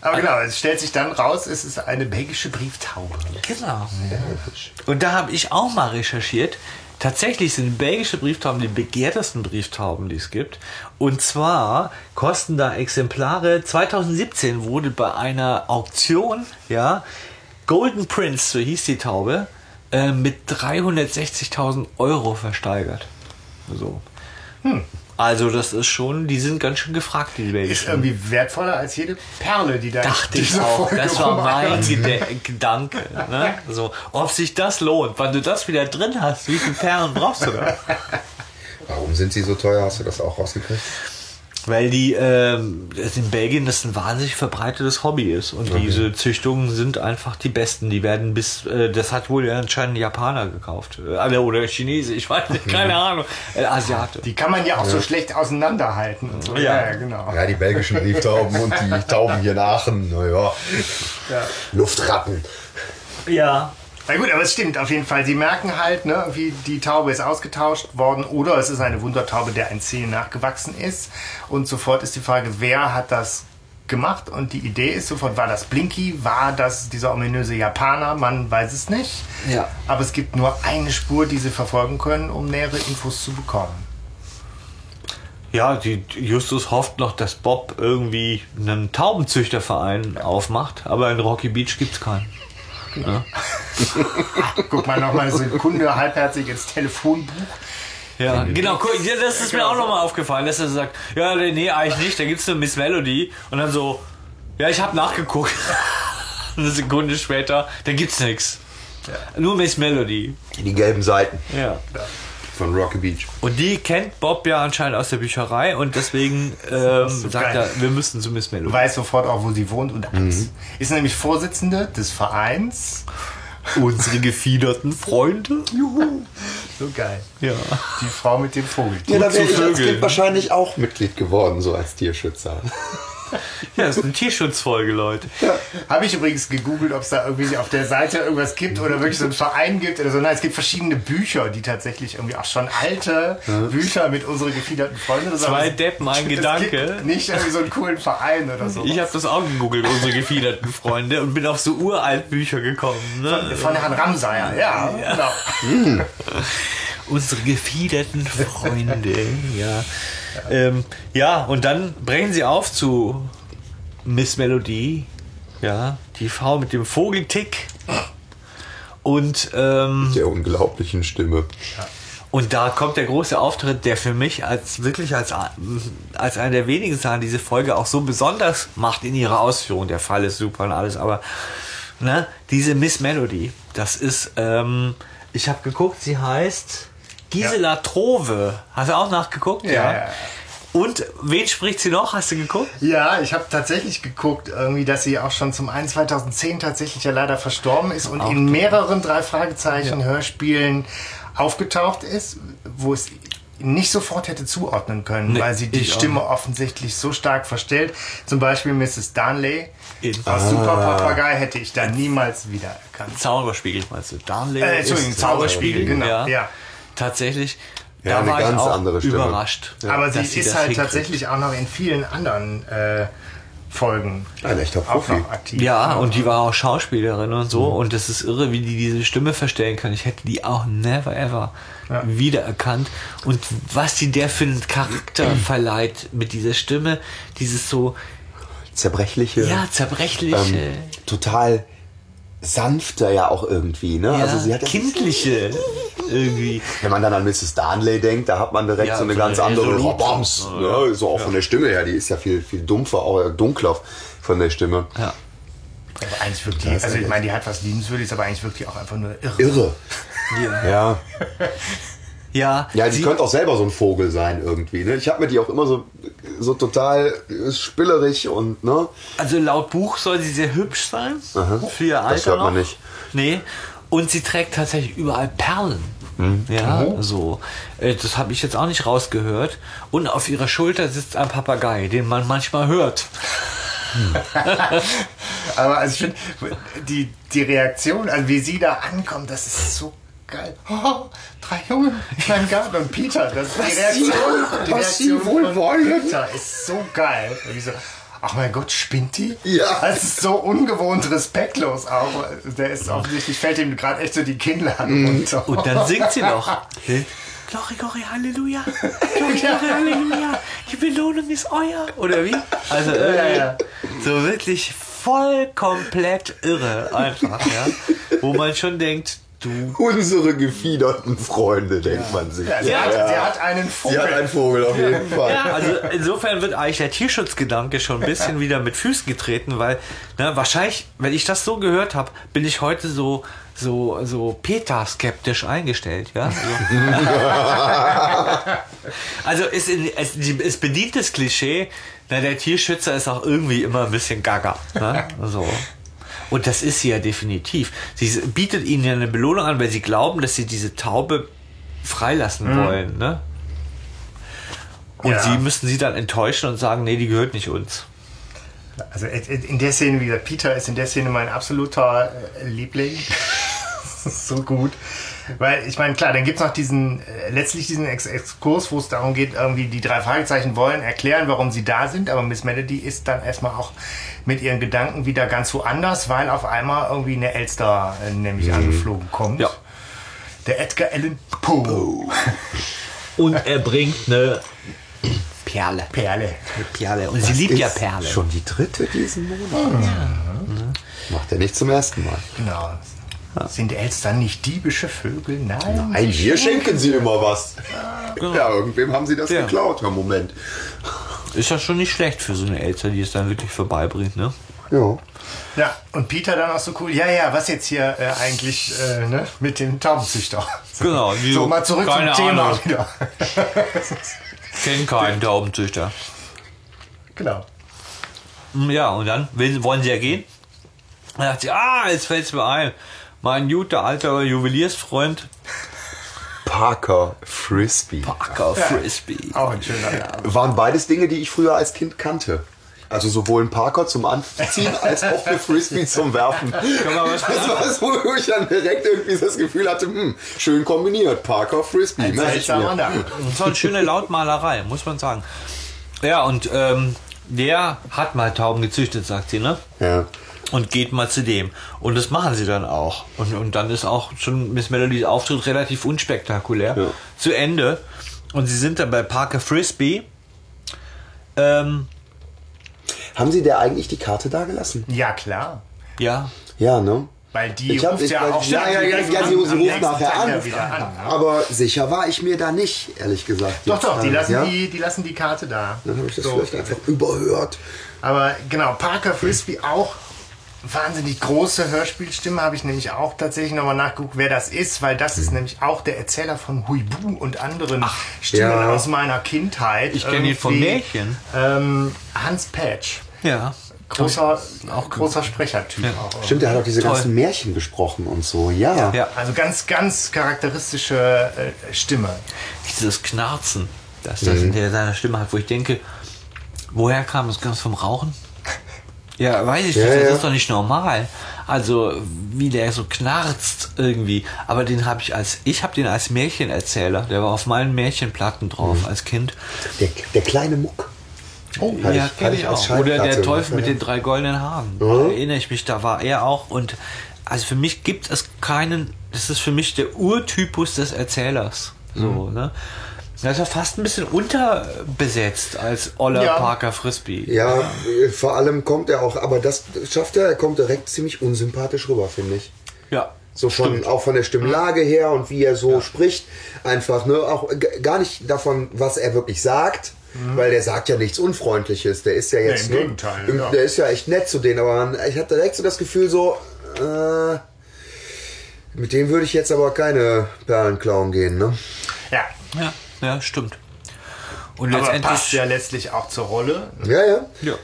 Aber genau, es stellt sich dann raus, es ist eine belgische Brieftaube. Genau. Und da habe ich auch mal recherchiert. Tatsächlich sind belgische Brieftauben die begehrtesten Brieftauben, die es gibt. Und zwar kosten da Exemplare. 2017 wurde bei einer Auktion, ja, Golden Prince, so hieß die Taube, äh, mit 360.000 Euro versteigert. So. Also das ist schon, die sind ganz schön gefragt, die Ist belgischen. irgendwie wertvoller als jede Perle, die da Dachte ich auch. Folge Das war mein Gedanke. Ne? So, ob sich das lohnt, wenn du das wieder drin hast, wie viele Perlen brauchst du da? Warum sind sie so teuer? Hast du das auch rausgekriegt? Weil die ähm, das in Belgien das ein wahnsinnig verbreitetes Hobby ist. Und diese Züchtungen sind einfach die besten. Die werden bis, äh, das hat wohl anscheinend ein Japaner gekauft. Äh, Oder Chinese, ich weiß nicht, keine Ahnung. Äh, Asiate. Die kann man ja auch so schlecht auseinanderhalten. So. Ja. genau. Ja, die belgischen Brieftauben und die Tauben hier in Aachen, naja. Ja. Luftratten. Ja. Na gut, aber es stimmt auf jeden Fall. Sie merken halt, ne, irgendwie die Taube ist ausgetauscht worden oder es ist eine Wundertaube, der ein Zeh nachgewachsen ist. Und sofort ist die Frage, wer hat das gemacht? Und die Idee ist sofort, war das Blinky? War das dieser ominöse Japaner? Man weiß es nicht. Ja. Aber es gibt nur eine Spur, die sie verfolgen können, um nähere Infos zu bekommen. Ja, die, Justus hofft noch, dass Bob irgendwie einen Taubenzüchterverein aufmacht, aber in Rocky Beach gibt's keinen. Guck mal nochmal eine Sekunde halbherzig ins Telefonbuch. Ja, genau, guck, ja, das ist mir auch nochmal aufgefallen, dass er sagt, ja, nee, eigentlich nicht, da gibt's eine Miss Melody und dann so, ja, ich habe nachgeguckt. Eine Sekunde später, da gibt's nichts. Nur Miss Melody. Die gelben Seiten Ja. von Rocky Beach. Und die kennt Bob ja anscheinend aus der Bücherei und deswegen ähm, so sagt geil. er, wir müssen zu Miss Melody. Weiß sofort auch, wo sie wohnt und alles. Ist nämlich Vorsitzende des Vereins. Unsere gefiederten Freunde. Juhu. So geil. Ja. Die Frau mit dem Vogel. Ja, da zu wäre ich als Vögeln. Kind wahrscheinlich auch Mitglied geworden, so als Tierschützer. Ja, das ist eine Tierschutzfolge, Leute. Habe ich übrigens gegoogelt, ob es da irgendwie auf der Seite irgendwas gibt oder wirklich so einen Verein gibt oder so. Nein, es gibt verschiedene Bücher, die tatsächlich irgendwie auch schon alte Bücher mit unseren gefiederten Freunden. Zwei Deppen, ein Gedanke. Nicht irgendwie so einen coolen Verein oder so. Ich habe das auch gegoogelt, unsere gefiederten Freunde, und bin auf so uralt Bücher gekommen. Ne? Von Herrn Ramsayer, ja, genau. Unsere gefiederten Freunde, ja. Ähm, ja, und dann brechen sie auf zu Miss Melody, ja, die Frau mit dem Vogeltick. Und, ähm, Der unglaublichen Stimme. und da kommt der große Auftritt, der für mich als wirklich als, als einer der wenigen Sachen diese Folge auch so besonders macht in ihrer Ausführung. Der Fall ist super und alles, aber ne, diese Miss Melody, das ist, ähm, ich habe geguckt, sie heißt Gisela Trove. Hast du auch nachgeguckt? Ja, ja, ja. Und wen spricht sie noch? Hast du geguckt? Ja, ich habe tatsächlich geguckt, irgendwie, dass sie auch schon zum einen 2010 tatsächlich ja leider verstorben ist und in mehreren drei Fragezeichen Hörspielen aufgetaucht ist, wo es nicht sofort hätte zuordnen können, Nee, weil sie die ich auch Stimme offensichtlich so stark verstellt. Zum Beispiel Mrs. Darnley In- aus Super Papagei hätte ich da niemals wiedererkannt. Zauberspiegel meinst du? Darnley Äh, Entschuldigung, ist- Zauberspiegel, genau. Ja. Ja. Tatsächlich. Ja, da eine war ganz ich auch andere Stimme. überrascht. Aber dass sie ist das halt hinkriegt. tatsächlich auch noch in vielen anderen äh, Folgen Ein echter auch Profi. noch aktiv. Ja, und die war auch Schauspielerin und so. Und es ist irre, wie die diese Stimme verstellen kann. Ich hätte die auch never ever Ja. wiedererkannt. Und was die der für einen Charakter verleiht mit dieser Stimme, dieses so, Zerbrechliche. ja, zerbrechliche, ähm, total sanfter ja auch irgendwie, ne? ja, also sie hat ja- kindliche irgendwie. Wenn man dann an Mrs. Darnley denkt, da hat man direkt Ja, so eine ganz andere. Robams, ne? so auch von der Stimme her, die ist ja viel, viel dumpfer, auch dunkler von der Stimme. Ja. Aber eigentlich wirklich, also ich meine, die hat was Liebenswürdiges, aber eigentlich wirklich auch einfach nur irre. Irre. Ja. Ja, Ja, die sie- könnte auch selber so ein Vogel sein irgendwie. Ne? Ich habe mir die auch immer so, so total spielerisch und ne. Also laut Buch soll sie sehr hübsch sein. Für ihr Alter hört man noch. nicht. Nee. Und sie trägt tatsächlich überall Perlen. Hm. Ja, so. Äh, Das habe ich jetzt auch nicht rausgehört. Und auf ihrer Schulter sitzt ein Papagei, den man manchmal hört. Aber also ich finde, die, die Reaktion, also wie sie da ankommt, das ist so geil. Oh, drei Junge in meinem Garten und Peter, das ist die Reaktion. die was sie Reaktion wohl von wollen. Peter ist so geil. Und die so, ach mein Gott, spinnt die? Ja. Das ist so ungewohnt respektlos auch. Der ist offensichtlich, fällt ihm gerade echt so die Kinnlade runter. Und dann singt sie noch. Glory, Glory, Halleluja. Glory, Glory, Halleluja. Die Belohnung ist euer. Oder wie? Also irgendwie ja. so wirklich voll komplett irre einfach, ja. Wo man schon denkt, du Unsere gefiederten Freunde, denkt man sich. Ja, sie, Hat, sie hat einen Vogel. Sie hat einen Vogel auf jeden Fall. Ja, also insofern wird eigentlich der Tierschutzgedanke schon ein bisschen wieder mit Füßen getreten, weil ne, wahrscheinlich, wenn ich das so gehört habe, bin ich heute so so so Peter skeptisch eingestellt, ja. Also, also es, es, es bedient das Klischee, na, der Tierschützer ist auch irgendwie immer ein bisschen gaga, ne? So. Und das ist sie ja definitiv. Sie bietet ihnen ja eine Belohnung an, weil sie glauben, dass sie diese Taube freilassen wollen, ne? Und Ja. sie müssen sie dann enttäuschen und sagen, nee, die gehört nicht uns. Also in der Szene, wie gesagt, Peter ist in der Szene mein absoluter äh, Liebling. so gut. Weil, ich meine, klar, dann gibt es noch diesen, äh, letztlich diesen Ex Exkurs, wo es darum geht, irgendwie die drei Fragezeichen wollen erklären, warum sie da sind, aber Miss Melody ist dann erstmal auch mit ihren Gedanken wieder ganz woanders, weil auf einmal irgendwie eine Elster äh, nämlich angeflogen kommt. Ja. Der Edgar Allan Poe. Und er bringt eine Perle. Perle. Eine Perle. Und sie liebt ja Ist Perle. Schon die dritte diesen Monat. Macht er nicht zum ersten Mal. Genau. Sind Elstern nicht diebische Vögel? Nein. Nein, wir schenken sie immer was. Ja, irgendwem haben sie das Ja. geklaut. Ja, Moment. Ist ja schon nicht schlecht für so eine Elster, die es dann wirklich vorbeibringt, ne? Ja. Ja, und Peter dann auch so cool. Ja, ja, was jetzt hier äh, eigentlich äh, ne, mit dem Taubenzüchter? Genau, die So, so, mal zurück keine zum Thema Ahnung. wieder. Kennt keinen Taubenzüchter. genau. Ja, und dann wollen sie ja gehen. Dann sagt sie, ah, jetzt fällt's mir ein. Mein guter alter Juweliersfreund Parker Frisbee. Parker Frisbee. Auch ein schöner Name. Waren beides Dinge, die ich früher als Kind kannte. Also sowohl ein Parker zum Anziehen als auch eine Frisbee zum Werfen. Das war so, wo ich dann direkt irgendwie das Gefühl hatte, hm, schön kombiniert. Parker Frisbee. mir. Name. Das war eine schöne Lautmalerei, muss man sagen. Ja, und ähm, der hat mal Tauben gezüchtet, sagt sie, ne? Ja. Und geht mal zu dem. Und das machen sie dann auch. Und, und dann ist auch schon Miss Melodies Auftritt relativ unspektakulär Ja. zu Ende. Und sie sind dann bei Parker Frisbee. Ähm, Haben Sie der eigentlich die Karte da gelassen? Ja, klar. ja, Ja, ne? Weil die Ich hab- ruft ich- ja auch ja, ja, ja, ja, sie- ruft nachher an. ja wieder an. ne? Aber sicher war ich mir da nicht, ehrlich gesagt. Doch, doch, die lassen, ja? die, die lassen die Karte da. Dann habe ich das So. vielleicht einfach überhört. Aber genau, Parker Frisbee auch wahnsinnig große Hörspielstimme, habe ich nämlich auch tatsächlich nochmal nachgeguckt, wer das ist, weil das ist nämlich auch der Erzähler von Huibu und anderen Stimmen ja. aus meiner Kindheit. Ich kenne ihn von Märchen. Ähm, Hans Patch. Ja. Großer, auch großer Sprechertyp. Ja. Auch. Stimmt, der hat auch diese Toll. ganzen Märchen gesprochen und so. Ja. Ja. Also ganz, ganz charakteristische äh, Stimme. Dieses Knarzen, das das in der seiner Stimme hat, wo ich denke, woher kam das ganz vom Rauchen? Ja, weiß ich Ja, nicht, das ja. ist doch nicht normal. Also, wie der so knarzt irgendwie. Aber den habe ich als, ich habe den als Märchenerzähler, der war auf meinen Märchenplatten drauf als Kind. Der, der kleine Muck. Oh, ja, ich- kenn ich ich auch. Oder der Teufel mit den drei goldenen Haaren. Mhm. Da erinnere ich mich, da war er auch. Und also für mich gibt es keinen, das ist für mich der Urtypus des Erzählers. So, Mhm. ne? Er ist ja fast ein bisschen unterbesetzt als Oller Ja. Parker Frisbee. Ja, äh, vor allem kommt er auch, aber das schafft er, er kommt direkt ziemlich unsympathisch rüber, finde ich. Ja. So von, auch von der Stimmlage her und wie er so spricht. Einfach, ne, auch gar nicht davon, was er wirklich sagt. Weil der sagt ja nichts Unfreundliches. Der ist ja jetzt, im ne, Gegenteil, im- ja. der ist ja echt nett zu denen, aber man, ich hatte direkt so das Gefühl so, äh, mit dem würde ich jetzt aber keine Perlen klauen gehen, ne? Ja. Ja, ja, stimmt. Und Aber letztendlich. passt ja letztlich auch zur Rolle. Ja, ja. Ja.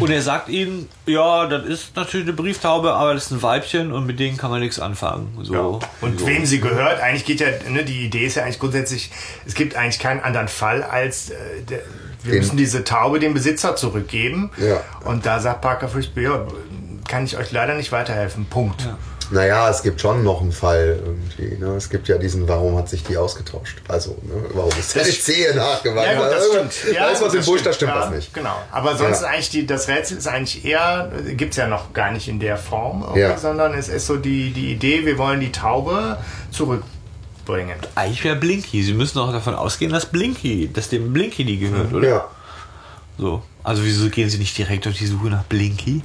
Und er sagt ihnen, ja, das ist natürlich eine Brieftaube, aber das ist ein Weibchen und mit denen kann man nichts anfangen. So. Und so. wem sie gehört, eigentlich geht ja, ne, die Idee ist ja eigentlich grundsätzlich, es gibt eigentlich keinen anderen Fall als, äh, der, wir Den- müssen diese Taube dem Besitzer zurückgeben. Ja. Und da sagt Parker Frisbee, ja, kann ich euch leider nicht weiterhelfen. Punkt. Naja, es gibt schon noch einen Fall irgendwie. Ne? Es gibt ja diesen, warum hat sich die ausgetauscht? Also, ne? warum ist Das der Zehe nachgewachsen? Ja, gut, das Also, stimmt. da ist was im Busch, da das stimmt ja, was nicht. Genau. Aber sonst Ja. eigentlich die, das Rätsel ist eigentlich eher, gibt es ja noch gar nicht in der Form, Ja. sondern es ist so die, die Idee, wir wollen die Taube zurückbringen. Eigentlich wäre Blinky. Sie müssen auch davon ausgehen, dass Blinky, dass dem Blinky die gehört, oder? Ja. So. Also wieso gehen sie nicht direkt auf die Suche nach Blinky?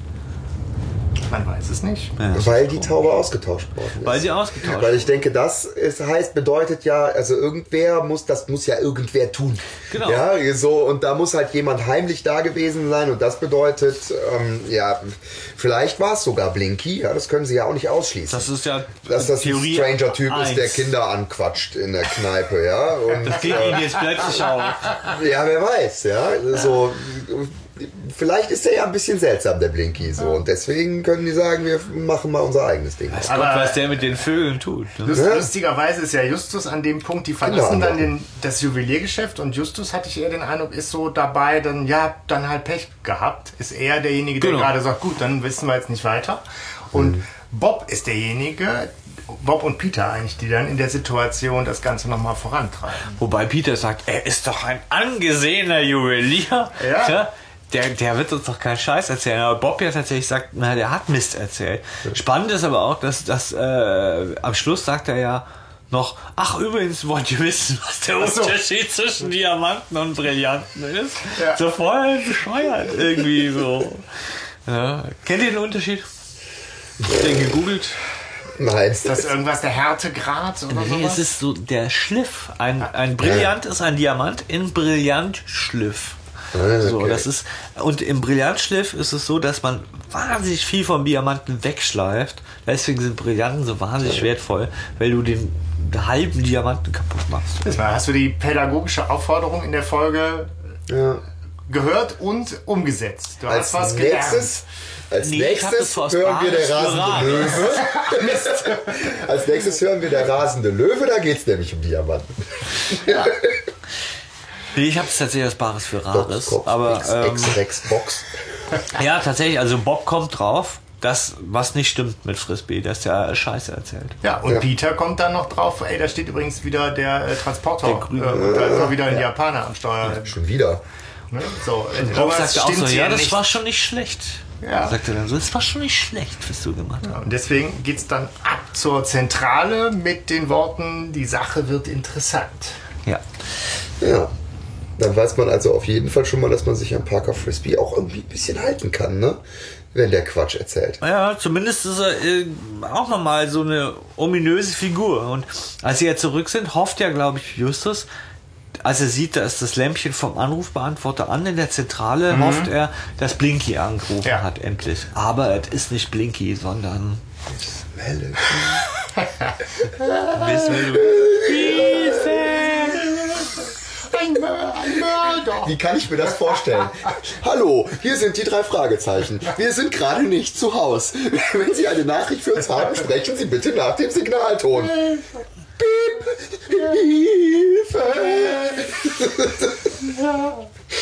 Man weiß es nicht. Ja. Weil die Taube ausgetauscht worden ist. Weil sie ausgetauscht Weil ich denke, das ist, heißt, bedeutet ja, also irgendwer muss, das muss ja irgendwer tun. Genau. Ja, so, und da muss halt jemand heimlich da gewesen sein und das bedeutet, ähm, ja, vielleicht war es sogar Blinky, ja, das können sie ja auch nicht ausschließen. Das ist ja dass das Theorie ein Stranger-Typ ist, der. Kinder anquatscht in der Kneipe, ja. Und, Das geht ihnen jetzt plötzlich auf. ja, wer weiß, ja. So, vielleicht ist er ja ein bisschen seltsam, der Blinky, so. Und deswegen können die sagen, wir machen mal unser eigenes Ding. Weiß Aber- Gott, was der mit den Vögeln tut. Ne? Lust, Ja. Lustigerweise ist ja Justus an dem Punkt, die verlassen Kinder dann den, das Juweliergeschäft und Justus, hatte ich eher den Eindruck, ist so dabei, dann ja, dann halt Pech gehabt. Ist er derjenige, der Genau. gerade sagt, gut, dann wissen wir jetzt nicht weiter. Und Mhm. Bob ist derjenige, Bob und Peter eigentlich, die dann in der Situation das Ganze nochmal vorantreiben. Wobei Peter sagt, er ist doch ein angesehener Juwelier. Ja. Der, der wird uns doch keinen Scheiß erzählen. Aber Bob ja tatsächlich sagt, na, der hat Mist erzählt. Spannend ist aber auch, dass, dass äh, am Schluss sagt er ja noch, ach übrigens, wollt ihr wissen, was der so. Unterschied zwischen Diamanten und Brillanten ist? Ja. So voll bescheuert irgendwie so. Ja. Kennt ihr den Unterschied? Den gegoogelt? Nein. Ist das irgendwas der Härtegrad oder Nee, sowas? es ist so der Schliff. Ein, ein Brillant ist ein Diamant in Brillantschliff. Ah, So, okay. das ist, und im Brillantschliff ist es so, dass man wahnsinnig viel vom Diamanten wegschleift. Deswegen sind Brillanten so wahnsinnig wertvoll, weil du den halben Diamanten kaputt machst. Hast du die pädagogische Aufforderung in der Folge Ja. gehört und umgesetzt? Du Als hast was gelernt. nächstes, als Nee, nächstes so hören wir der rasende Löwe. Löwe. als nächstes hören wir der rasende Löwe, da geht es nämlich um Diamanten. Nee, ich habe es tatsächlich als Bares für Rares. Kopf, Aber ähm, X-Rex Box. ja, tatsächlich, also Bob kommt drauf, dass was nicht stimmt mit Frisbee, dass der Scheiße erzählt. Ja, und Ja. Peter kommt dann noch drauf, ey, da steht übrigens wieder der äh, Transporter. Der grüne. äh, und da ist auch wieder ein Japaner am Steuer. Schon wieder. Ne? So, äh, Bob sagt auch so, stimmt ja, das nicht. war schon nicht schlecht. Ja. Sagt er dann so, das war schon nicht schlecht, was du gemacht hast. Und deswegen geht's dann ab zur Zentrale mit den Worten, die Sache wird interessant. Ja. Ja. Dann weiß man also auf jeden Fall schon mal, dass man sich an Parker Frisbee auch irgendwie ein bisschen halten kann, ne? Wenn der Quatsch erzählt. Ja, zumindest ist er äh, auch nochmal so eine ominöse Figur. Und als sie ja zurück sind, hofft ja, glaube ich, Justus, als er sieht, da ist das Lämpchen vom Anrufbeantworter an in der Zentrale, hofft er, dass Blinky angerufen Ja. hat, endlich. Aber es ist nicht Blinky, sondern Melody. Miss Melody. Ein, Mör- ein Mörder. Wie kann ich mir das vorstellen? Hallo, hier sind die drei Fragezeichen. Wir sind gerade nicht zu Haus. Wenn Sie eine Nachricht für uns haben, sprechen Sie bitte nach dem Signalton. Piep! Hilfe!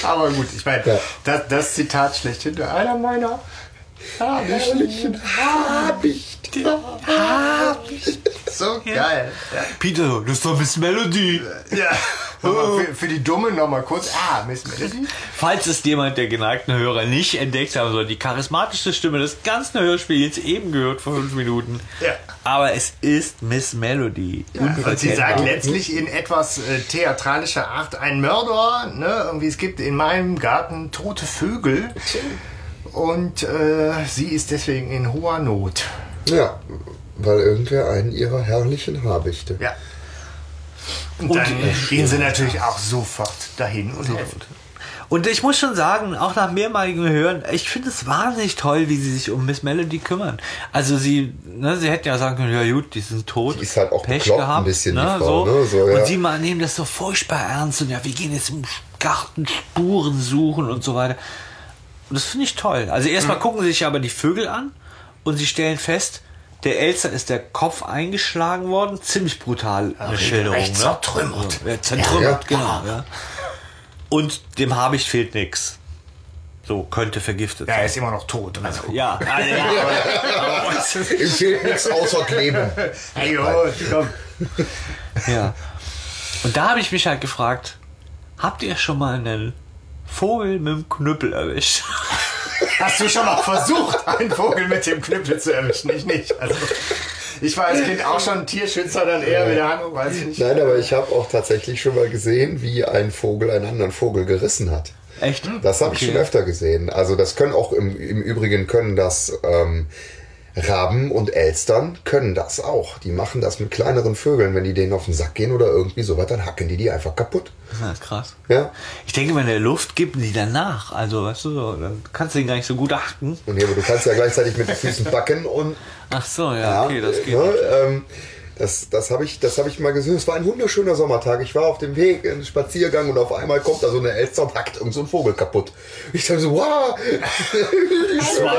Aber gut, ich meine, Ja. das, das Zitat schlechthin, einer meiner Herrlichen Habicht. So geil. Peter, das ist doch Miss Melody. Ja. Für, für die Dummen nochmal kurz. Ah, Miss Melody. Falls es jemand der geneigten Hörer nicht entdeckt haben soll, die charismatischste Stimme des ganzen Hörspiels eben gehört vor fünf Minuten. Ja. Aber es ist Miss Melody. Und sie sagt letztlich in etwas äh, theatralischer Art, ein Mörder, ne, irgendwie, es gibt in meinem Garten tote Vögel und äh, sie ist deswegen in hoher Not. Ja, weil irgendwer einen ihrer herrlichen Habichte. Ja. Und dann gehen sie natürlich auch sofort dahin und helfen. Und ich muss schon sagen, auch nach mehrmaligem Hören, ich finde es wahnsinnig toll, wie sie sich um Miss Melody kümmern. Also sie, ne, sie hätten ja sagen können, ja gut, die sind tot. Die ist halt auch Pech bekloppt ein gehabt, bisschen, die ne, Frau, so. ne, so, ja. Und sie mal nehmen das so furchtbar ernst und ja, wir gehen jetzt im Garten Spuren suchen und so weiter. Und das finde ich toll. Also erstmal gucken sie sich aber die Vögel an und sie stellen fest, der Elster ist der Kopf eingeschlagen worden. Ziemlich brutal eine Schilderung. recht Ne? zertrümmert. Ja, zertrümmert, Ja, genau. Ja. Und dem Habicht fehlt nichts. So, könnte vergiftet Ja, er sein. ist immer noch tot. Also. Ja, also, ja, aber, aber, Ihm fehlt nichts außer Kleben. Hey, jo, komm. ja. Und da habe ich mich halt gefragt, habt ihr schon mal einen Vogel mit dem Knüppel erwischt? Hast du schon mal versucht, einen Vogel mit dem Knüppel zu erwischen? Ich nicht. Also, ich war als Kind auch schon Tierschützer, dann eher mit der Hand, weiß ich nicht. Nein, aber ich habe auch tatsächlich schon mal gesehen, wie ein Vogel einen anderen Vogel gerissen hat. Echt? Das habe ich Okay. schon öfter gesehen. Also das können auch im, im Übrigen können das ähm, Raben und Elstern können das auch. Die machen das mit kleineren Vögeln, wenn die denen auf den Sack gehen oder irgendwie sowas, dann hacken die die einfach kaputt. Das ist krass. Ja. Ich denke, wenn der Luft gibt, die danach. Also, weißt du, so, dann kannst du ihn gar nicht so gut achten. Und hier, aber du kannst ja gleichzeitig mit den Füßen backen und Ach so, ja, okay, das geht. ne, ähm, das, das habe ich, das hab ich mal gesehen. Es war ein wunderschöner Sommertag. Ich war auf dem Weg, einen Spaziergang und auf einmal kommt da so eine Elster und hackt irgend so ein Vogel kaputt. Ich dachte so, wow! Das war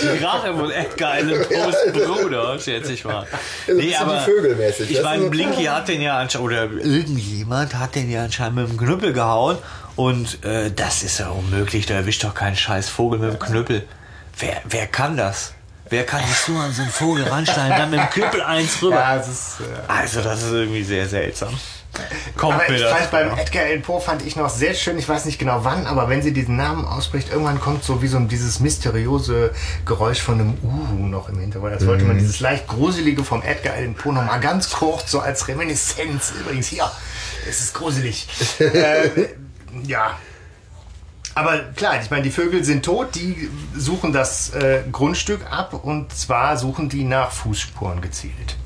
die Rache von Edgar Allan Poes Bruder, schätze ich mal. Das ist so wie vögelmäßig, Ich meine? Blinky hat den ja anscheinend, oder irgendjemand hat den ja anscheinend mit dem Knüppel gehauen. Und äh, das ist ja unmöglich, da erwischt doch keinen scheiß Vogel mit dem Knüppel. Wer, wer kann das? Wer kann sich so an so einen Vogel ranschneiden, dann mit dem Knüppel eins rüber? Ja, es ist, äh, Also, das ist irgendwie sehr seltsam. Kommt aber ich das. fand beim Edgar Allan Poe fand ich noch sehr schön, ich weiß nicht genau wann, aber wenn sie diesen Namen ausspricht, irgendwann kommt so wie so ein, dieses mysteriöse Geräusch von einem Uhu noch im Hintergrund. Als wollte Mhm. man dieses leicht gruselige vom Edgar Allan Poe noch mal ganz kurz so als Reminiszenz. Übrigens hier, es ist gruselig. äh, ja. Aber klar, ich meine, die Vögel sind tot, die suchen das äh, Grundstück ab und zwar suchen die nach Fußspuren gezielt.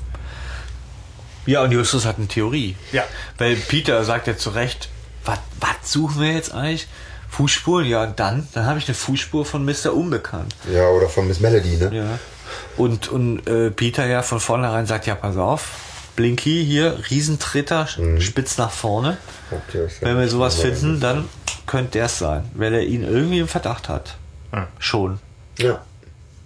Ja, und Justus hat eine Theorie. Ja. Weil Peter sagt ja zu Recht, was suchen wir jetzt eigentlich? Fußspuren? Ja, und dann, dann habe ich eine Fußspur von Mr. Unbekannt. Ja, oder von Miss Melody, ne? Ja. Und, und äh, Peter ja von vornherein sagt, ja, pass auf, Blinky hier, Riesentritter, spitz nach vorne. Okay, Wenn wir sowas finden, dann könnte der es sein, weil er ihn irgendwie im Verdacht hat. Schon. Ja.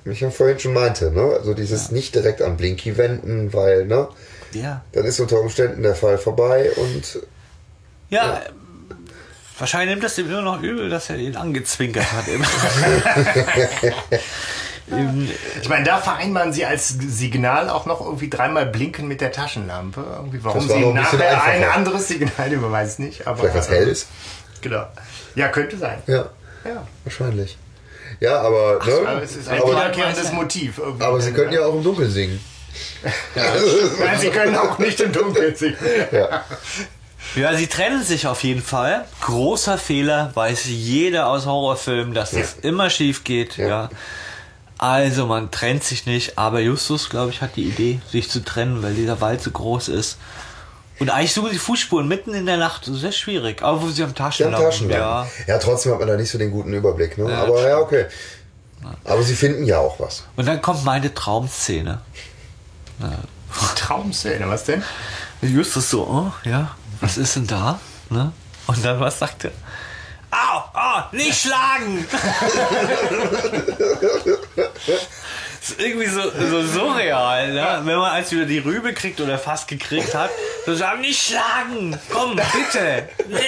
Wie ich ja vorhin schon meinte, ne? Also dieses nicht direkt an Blinky wenden, weil, ne? Ja. Dann ist unter Umständen der Fall vorbei und Ja, äh, wahrscheinlich nimmt das ihm immer noch übel, dass er ihn angezwinkert hat. Immer. Ich meine, da vereinbaren sie als Signal auch noch irgendwie dreimal blinken mit der Taschenlampe. Irgendwie, warum sie ein nachher ein anderes Signal überweist nicht. Aber, vielleicht was hell ist. Genau. Ja, könnte sein. Ja, Ja. wahrscheinlich. Ja, aber, ne? Aber es ist ein aber, wiederkehrendes Motiv. Irgendwie. aber sie können ja auch im Dunkeln singen. Nein, sie können auch nicht im Dunkeln singen. Ja, sie trennen sich auf jeden Fall. Großer Fehler, weiß jeder aus Horrorfilmen, dass das immer schief geht. Ja. Ja. Also man trennt sich nicht, aber Justus, glaube ich, hat die Idee, sich zu trennen, weil dieser Wald so groß ist. Und eigentlich suchen sie Fußspuren mitten in der Nacht. Sehr schwierig. Aber wo sie am Die haben Taschenlampen. Taschenlampen. Ja. Ja. trotzdem hat man da nicht so den guten Überblick. Ne? Aber ja, okay. Aber sie finden ja auch was. Und dann kommt meine Traumszene. Traumszene, was denn? Justus so, oh, ja, was ist denn da? Ne? Und dann was sagt er? Au, au, nicht schlagen! Das ist irgendwie so, so surreal, ne? wenn man als wieder die Rübe kriegt oder fast gekriegt hat, so sagen, nicht schlagen! Komm, bitte!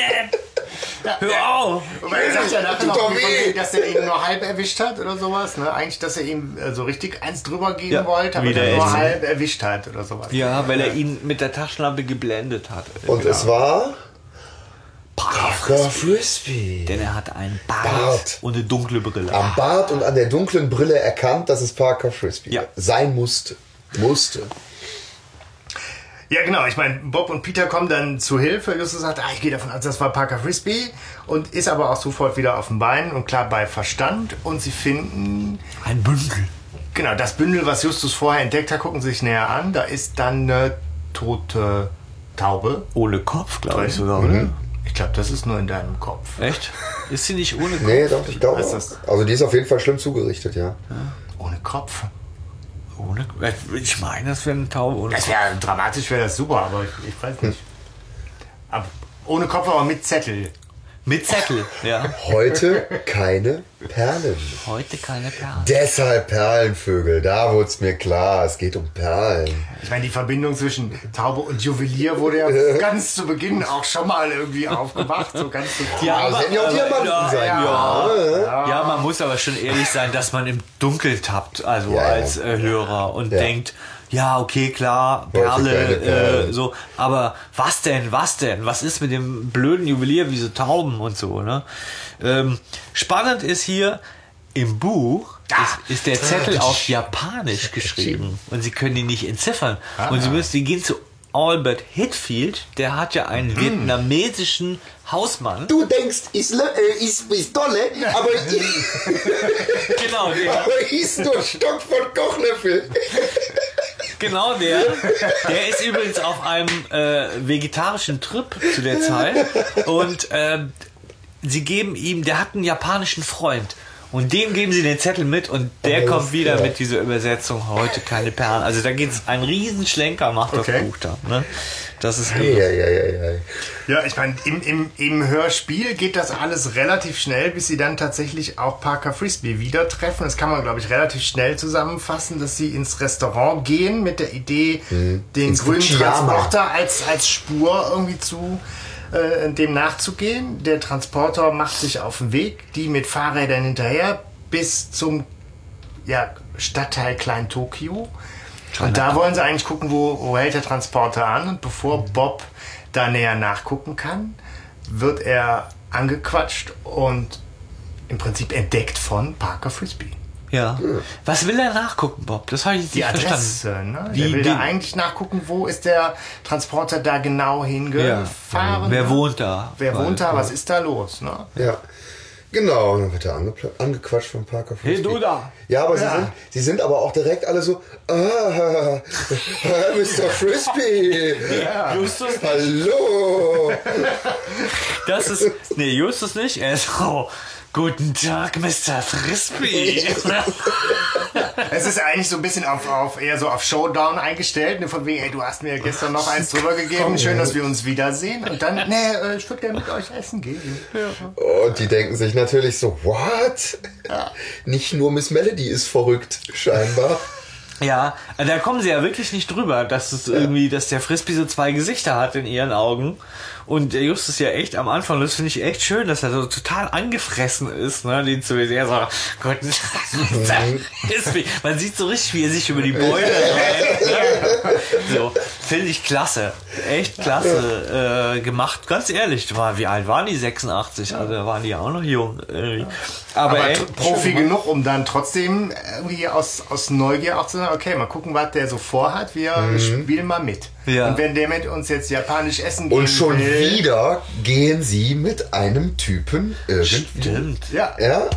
Hör auf! Weil er sagt ja nachher Tut noch, doch weh. dass er ihn nur halb erwischt hat oder sowas. Ne? Eigentlich, dass er ihm äh, so richtig eins drüber geben Ja, wollte, aber wie der er nur ist. halb erwischt hat oder sowas. Ja, weil er ihn mit der Taschenlampe geblendet hat. Und Genau. es war Parker Parker Frisbee. Denn er hat einen Bart, Bart. und eine dunkle Brille. Am Bart und an der dunklen Brille erkannt, dass es Parker Frisbee Ja. sein musste. Musste. Ja, genau. Ich meine, Bob und Peter kommen dann zu Hilfe. Justus sagt, ah, ich gehe davon aus, das war Parker Frisbee. Und ist aber auch sofort wieder auf den Beinen und klar bei Verstand. Und sie finden, Ein Bündel. genau, das Bündel, was Justus vorher entdeckt hat, gucken sie sich näher an. Da ist dann eine tote Taube. Ohne Kopf, glaube ich sogar, oder? Ich glaube, das ist nur in deinem Kopf. Echt? Ist sie nicht ohne Kopf? Nee, doch, ich glaube. Was ist das? Also die ist auf jeden Fall schlimm zugerichtet, ja. Ohne Kopf. Ohne, ich meine, das wäre eine Taube ohne Das Kopf. wäre dramatisch, wäre das super, aber ich, ich weiß nicht. Aber ohne Kopf, aber mit Zettel. Mit Zettel, ja. Heute keine Perlen. Heute keine Perlen. Deshalb Perlenvögel, da wurde es mir klar, es geht um Perlen. Ich meine, die Verbindung zwischen Taube und Juwelier wurde ja ganz zu Beginn auch schon mal irgendwie aufgemacht. So ganz so Ja, hätten ja auch Diamanten ja, sein ja, können. ja, man muss aber schon ehrlich sein, dass man im Dunkeln tappt, also Ja, ja. als äh, Hörer und Ja. denkt, ja, okay, klar, Perle, Perlen. äh, so, aber was denn, was denn? Was ist mit dem blöden Juwelier wie so Tauben und so, ne? Ähm, spannend ist hier, im Buch ist, ist der Zettel auf Japanisch geschrieben und sie können ihn nicht entziffern. Und sie müssen, die gehen zu Albert Hitfield, der hat ja einen vietnamesischen Hausmann. Du denkst, ist, äh, ist, ist tolle, aber, Genau, der. aber ist nur Stock von Kochlöffel. Genau, der. Der ist übrigens auf einem äh, vegetarischen Trip zu der Zeit. Und ähm, sie geben ihm, der hat einen japanischen Freund. Und dem geben sie den Zettel mit und der Alles kommt wieder klar. mit dieser Übersetzung heute keine Perlen. Also da geht's ein Riesenschlenker macht das Okay. Buch da. Ne? Das ist Ja, ja, ja, ja. Ja, ich meine, im, im, im Hörspiel geht das alles relativ schnell, bis sie dann tatsächlich auch Parker Frisbee wieder treffen. Das kann man, glaube ich, relativ schnell zusammenfassen, dass sie ins Restaurant gehen mit der Idee, den Ins grünen. Transporter als, als Spur irgendwie zu äh, dem nachzugehen. Der Transporter macht sich auf den Weg, die mit Fahrrädern hinterher bis zum ja, Stadtteil Klein Tokio. Und da wollen sie eigentlich gucken, wo, wo hält der Transporter an. Und bevor Bob da näher nachgucken kann, wird er angequatscht und im Prinzip entdeckt von Parker Frisbee. Ja. Was will er nachgucken, Bob? Das habe ich Die nicht Adresse, verstanden. ne? Die- der will da eigentlich nachgucken, wo ist der Transporter da genau hingefahren. Wer ne? wohnt da? Wer Weil- wohnt da? Was ist da los? Ne? Ja. Genau, und dann wird er angequatscht von Parker Hey, du da! Ja, aber Sie, Ja. sind, sie sind aber auch direkt alle so, ah, Mr. Frisbee, Justus hallo. Das ist. Nee, Justus nicht. Er ist so. Guten Tag, Mr. Frisbee. Es ist eigentlich so ein bisschen auf, auf eher so auf Showdown eingestellt. Ne? Von wegen, ey, du hast mir gestern noch eins drüber gegeben. Schön, dass wir uns wiedersehen. Und dann, nee, äh, ich würde gerne mit euch essen gehen. Und die denken sich natürlich so, what? Nicht nur Miss Melody ist verrückt, scheinbar. Ja, da kommen sie ja wirklich nicht drüber, dass es irgendwie, dass der Frisbee so zwei Gesichter hat in ihren Augen. Und der Justus ja echt am Anfang, das finde ich echt schön, dass er so total angefressen ist, ne? Den zu er so, Mr. Frisbee. Man sieht so richtig, wie er sich über die Beine reibt. ne? So, finde ich klasse. Echt klasse äh, gemacht. Ganz ehrlich, war, wie alt waren die? 86? Also da waren die ja auch noch jung. irgendwie. Aber, Aber echt, Profi genug, um dann trotzdem irgendwie aus, aus Neugier auch zu sagen, okay, mal gucken, was der so vorhat. Wir spielen mal mit. Ja. Und wenn der mit uns jetzt japanisch essen gehen Und schon will, wieder gehen sie mit einem Typen irgendwie. Stimmt. Ja, Ja?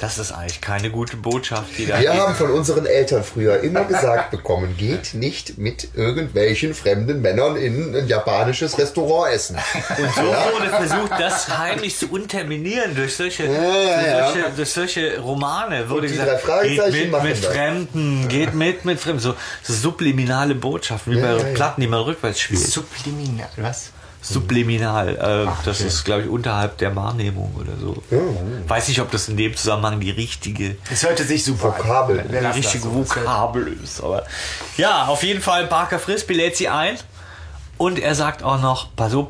Das ist eigentlich keine gute Botschaft, die da Wir geht. haben von unseren Eltern früher immer gesagt bekommen, geht nicht mit irgendwelchen fremden Männern in ein japanisches Restaurant essen. Und so wurde versucht, das heimlich zu unterminieren durch solche, ja, durch ja. solche, durch solche Romane. Wurde gesagt, geht mit, mit. Fremden, geht mit mit Fremden. So, so subliminale Botschaften, wie Ja, bei ja, ja. Platten, die man rückwärts spielt. Subliminal, was? Subliminal. Äh, das ist, glaube ich, unterhalb der Wahrnehmung oder so. Weiß nicht, ob das in dem Zusammenhang die richtige Es hörte sich super Vokabel. an. Die richtige so. Vokabel ist. Aber ja, auf jeden Fall, Parker Frisbee lädt sie ein und er sagt auch noch, pass auf,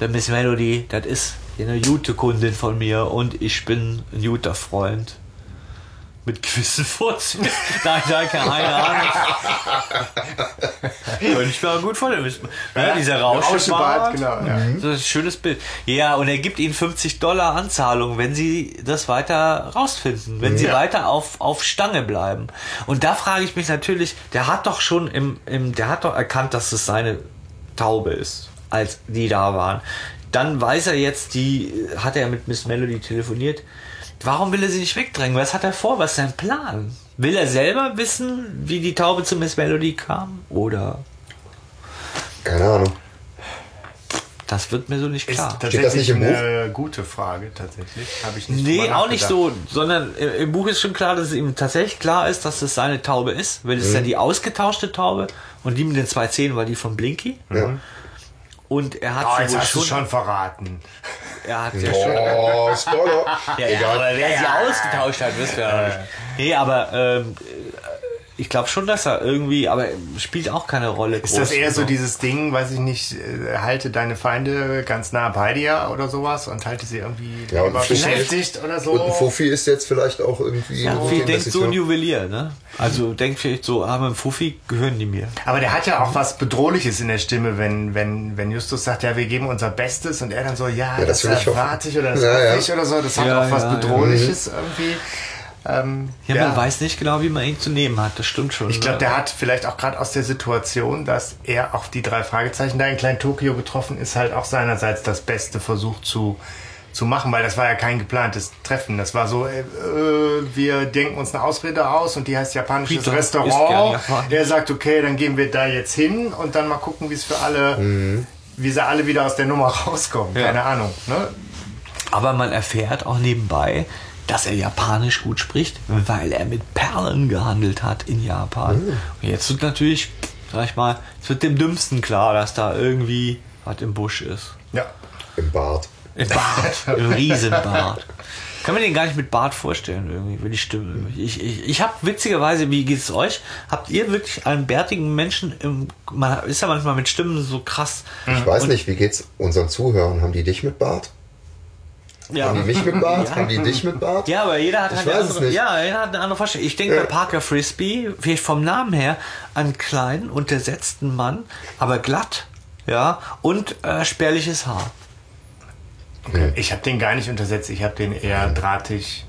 der Miss Melody, das ist eine gute Kundin von mir und ich bin ein guter Freund. Mit gewissen Vorzügen. Nein, nein, keine Ahnung. Könnte ich mir gut vorstellen. Ja, dieser Rauschebart, genau. Ja. Ist ein schönes Bild. Ja, und er gibt ihnen 50 Dollar Anzahlung, wenn sie das weiter rausfinden, wenn sie Ja. weiter auf, auf Stange bleiben. Und da frage ich mich natürlich, der hat doch schon im, im, der hat doch erkannt, dass es seine Taube ist, als die da waren. Dann weiß er jetzt, die, hat er mit Miss Melody telefoniert. Warum will er sie nicht wegdrängen? Was hat er vor? Was ist sein Plan? Will er selber wissen, wie die Taube zu Miss Melody kam? Oder Keine Ahnung. das wird mir so nicht Ist klar. tatsächlich das nicht im eine gute Frage, tatsächlich. Habe ich nicht Nee, auch nicht so, sondern im Buch ist schon klar, dass es ihm tatsächlich klar ist, dass es seine Taube ist, weil es ist ja die ausgetauschte Taube und die mit den zwei Zähnen war die von Blinky. Ja. Und er hat Oh, sie jetzt hast du schon verraten. er hat ja schon, Oh, Spoiler. ja, ja, aber wer sie ausgetauscht hat, wisst ihr ja nicht. Nee, aber ähm, ich glaube schon, dass er irgendwie, aber spielt auch keine Rolle. Ist das eher so dieses Ding, weiß ich nicht, äh, halte deine Feinde ganz nah bei dir oder sowas und halte sie irgendwie Ja, beschäftigt oder so? Und ein Fuffi ist jetzt vielleicht auch irgendwie. Ja, Ding, denkt so ein Juwelier, ne? Also denkt vielleicht so, ah, mit dem Fuffi gehören die mir. Aber der hat ja auch was Bedrohliches in der Stimme, wenn, wenn, wenn Justus sagt, ja, wir geben unser Bestes und er dann so, ja, Ja, das, das will ich erwarte ich oder das Ja, ja. ich oder so. Das hat Ja, auch was. Bedrohliches irgendwie. Ähm, Ja, man weiß nicht genau, wie man ihn zu nehmen hat, das stimmt schon. Ich glaube, ne? der hat vielleicht auch gerade aus der Situation, dass er auf die drei Fragezeichen da in Klein Tokio getroffen ist, halt auch seinerseits das Beste versucht zu, zu machen, weil das war ja kein geplantes Treffen. Das war so, äh, äh, wir denken uns eine Ausrede aus und die heißt japanisches Peter Restaurant. japanisch. Er sagt, okay, dann gehen wir da jetzt hin und dann mal gucken, wie es für alle, wie sie alle wieder aus der Nummer rauskommen. Ja. Keine Ahnung. Ne? Aber man erfährt auch nebenbei, dass er Japanisch gut spricht, weil er mit Perlen gehandelt hat in Japan. Und jetzt wird natürlich, sag ich mal, es wird dem Dümmsten klar, dass da irgendwie was im Busch ist. Ja. Im Bart. Im Bart, im Riesenbart. Kann man den gar nicht mit Bart vorstellen, irgendwie, wie die Stimme. Ich, ich, ich habe witzigerweise, wie geht's euch? Habt ihr wirklich einen bärtigen Menschen im. Man ist ja manchmal mit Stimmen so krass. Ich weiß nicht, wie geht's unseren Zuhörern? Haben die dich mit Bart? Ja. Haben die mich mit Bart? Ja. Haben die dich mit Bart? Ja, aber jeder hat Ich halt eine weiß es andere, nicht. ja, jeder hat eine andere Vorstellung. Ich denke Ja. bei Parker Frisbee, vielleicht vom Namen her, einen kleinen, untersetzten Mann, aber glatt, ja, und äh, spärliches Haar. Ich habe den gar nicht untersetzt, ich habe den eher drahtig.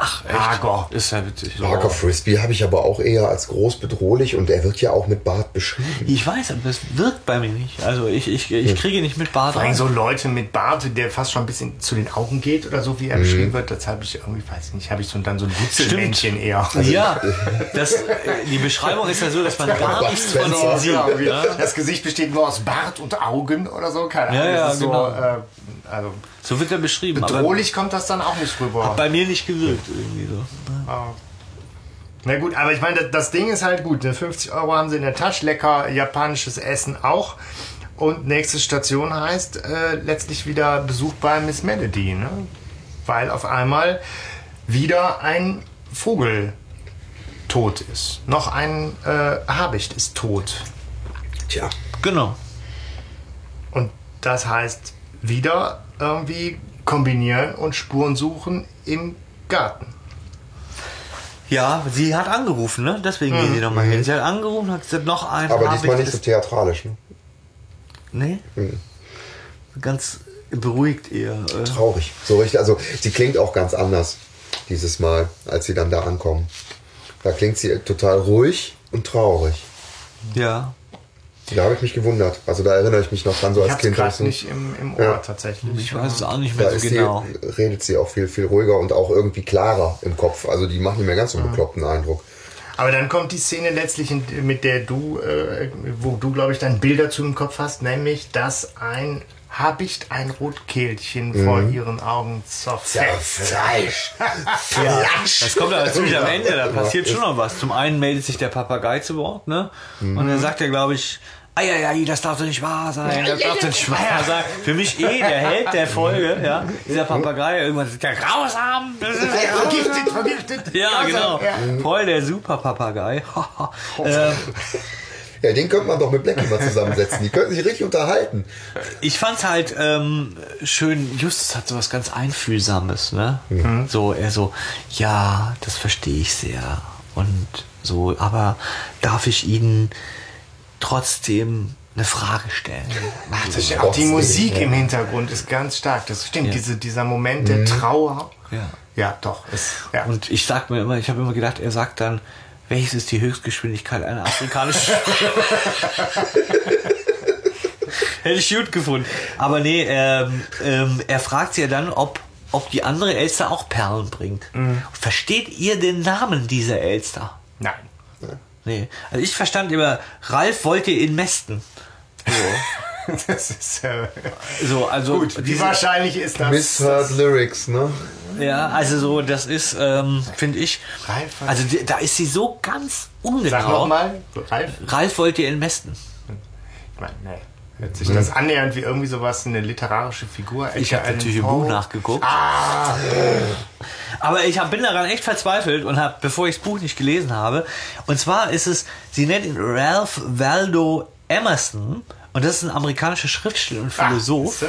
Ach, echt? Hager. Ist ja witzig. Parker Frisbee habe ich aber auch eher als groß bedrohlich und er wird ja auch mit Bart beschrieben. Ich weiß, aber es wirkt bei mir nicht. Also ich, ich, ich kriege nicht mit Bart Vor allem rein. so Leute mit Bart, der fast schon ein bisschen zu den Augen geht oder so, wie er beschrieben wird, das habe ich irgendwie, weiß ich nicht, habe ich so dann so ein Wutzelmännchen eher. Ja, das, die Beschreibung ist ja so, dass man gar nichts von ihnen sieht. Ja? Das Gesicht besteht nur aus Bart und Augen oder so, keine Ja, Ahnung. ja, das ist genau. so, äh, also So wird er beschrieben. Aber bedrohlich kommt das dann auch nicht rüber. bei mir nicht gewirkt irgendwie so. Na gut, aber ich meine, das, Ding ist halt gut. Ne? 50 Euro haben sie in der Tasche, lecker japanisches Essen auch. Und nächste Station heißt äh, letztlich wieder Besuch bei Miss Melody, ne? Weil auf einmal wieder ein Vogel tot ist. Noch ein äh, Habicht ist tot. Tja. Genau. Und das heißt wieder irgendwie kombinieren und Spuren suchen im Garten. Ja, sie hat angerufen, ne? Deswegen gehen sie nochmal hin. Sie hat angerufen, hat gesagt, noch ein Aber diesmal nicht so theatralisch. Ne? Nee. Ganz beruhigt eher. Äh. Traurig. So richtig. Also sie klingt auch ganz anders dieses Mal, als sie dann da ankommen. Da klingt sie total ruhig und traurig. Ja. Da habe ich mich gewundert. Also da erinnere ich mich noch dran, so Ich als Kind. sie- nicht im, im Ohr Ja. tatsächlich. Ich weiß es auch nicht Da mehr so ist genau. sie, redet sie auch viel, viel ruhiger und auch irgendwie klarer im Kopf. Also die macht nicht mehr ganz so einen bekloppten Eindruck. Aber dann kommt die Szene letztlich, in- mit der du, äh, wo du, glaube ich, dann Bilder zu im Kopf hast, nämlich, dass ein Habicht ein Rotkehlchen Mhm. vor ihren Augen zerfetzt. Fleisch! Das kommt aber ziemlich am Ende, da passiert schon noch was. Zum einen meldet sich der Papagei zu Wort, ne? Und dann sagt er, glaube ich, Eieiei, das darf doch nicht wahr sein, das darf doch nicht wahr sein. Für mich eh der Held der Folge, ja. Dieser Papagei, er, grausam, das ist ja Vergiftet, vergiftet. Ja, genau. Voll der super Papagei. ähm, Ja, den könnte man doch mit Blackie mal zusammensetzen. Die könnten sich richtig unterhalten. ich fand's halt ähm, schön, Justus hat sowas ganz Einfühlsames, ne? So, er so, ja, das verstehe ich sehr. Und so, aber darf ich Ihnen trotzdem eine Frage stellen? Ach, das ist, auch die Musik ja. im Hintergrund ist ganz stark. Das stimmt, Ja. diese, dieser Moment der Trauer. Ja. Ja, doch. Ist, ja. Und ich sag mir immer, ich habe immer gedacht, er sagt dann, welches ist die Höchstgeschwindigkeit einer afrikanischen Hätte ich gut gefunden. Aber nee, ähm, ähm, er fragt sie ja dann, ob, ob die andere Elster auch Perlen bringt. Versteht ihr den Namen dieser Elster? Nein. Nee. Also ich verstand immer, Ralf wollte in Mästen. Das ist äh, So, also gut. Wie diese- wahrscheinlich ist das? Misheard Lyrics, ne? Ja, also so, das ist, ähm, finde ich, Ralf, also die- da ist sie so ganz Sag ungenau. nochmal, Ralf. Ralf wollte in Mästen. Ich meine, nee. Hört sich das annähernd wie irgendwie sowas, eine literarische Figur? Ich habe natürlich im? Buch nachgeguckt. Ah, Aber ich hab, bin daran echt verzweifelt und habe, bevor ich das Buch nicht gelesen habe, und zwar ist es, sie nennt ihn Ralph Waldo Emerson und das ist ein amerikanischer Schriftsteller und Philosoph,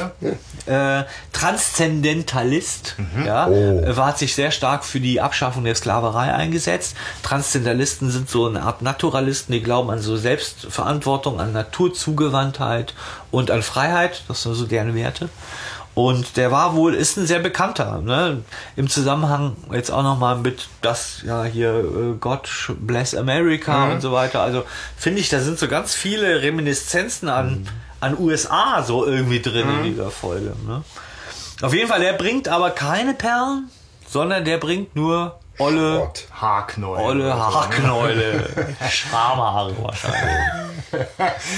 Ah, äh, Transzendentalist, ja, Oh. Er hat sich sehr stark für die Abschaffung der Sklaverei eingesetzt. Transzendentalisten sind so eine Art Naturalisten, die glauben an so Selbstverantwortung, an Naturzugewandtheit und an Freiheit, das sind so deren Werte. Und der war wohl, ist ein sehr bekannter, ne? Im Zusammenhang jetzt auch nochmal mit das, ja, hier, äh, God bless America und so weiter. Also finde ich, da sind so ganz viele Reminiszenzen an, an USA so irgendwie drin in dieser Folge. Ne? Auf jeden Fall, der bringt aber keine Perlen, sondern der bringt nur olle, Gott. Haarknäuel. olle oder so, ne? Haarknäule, Schamhaare wahrscheinlich.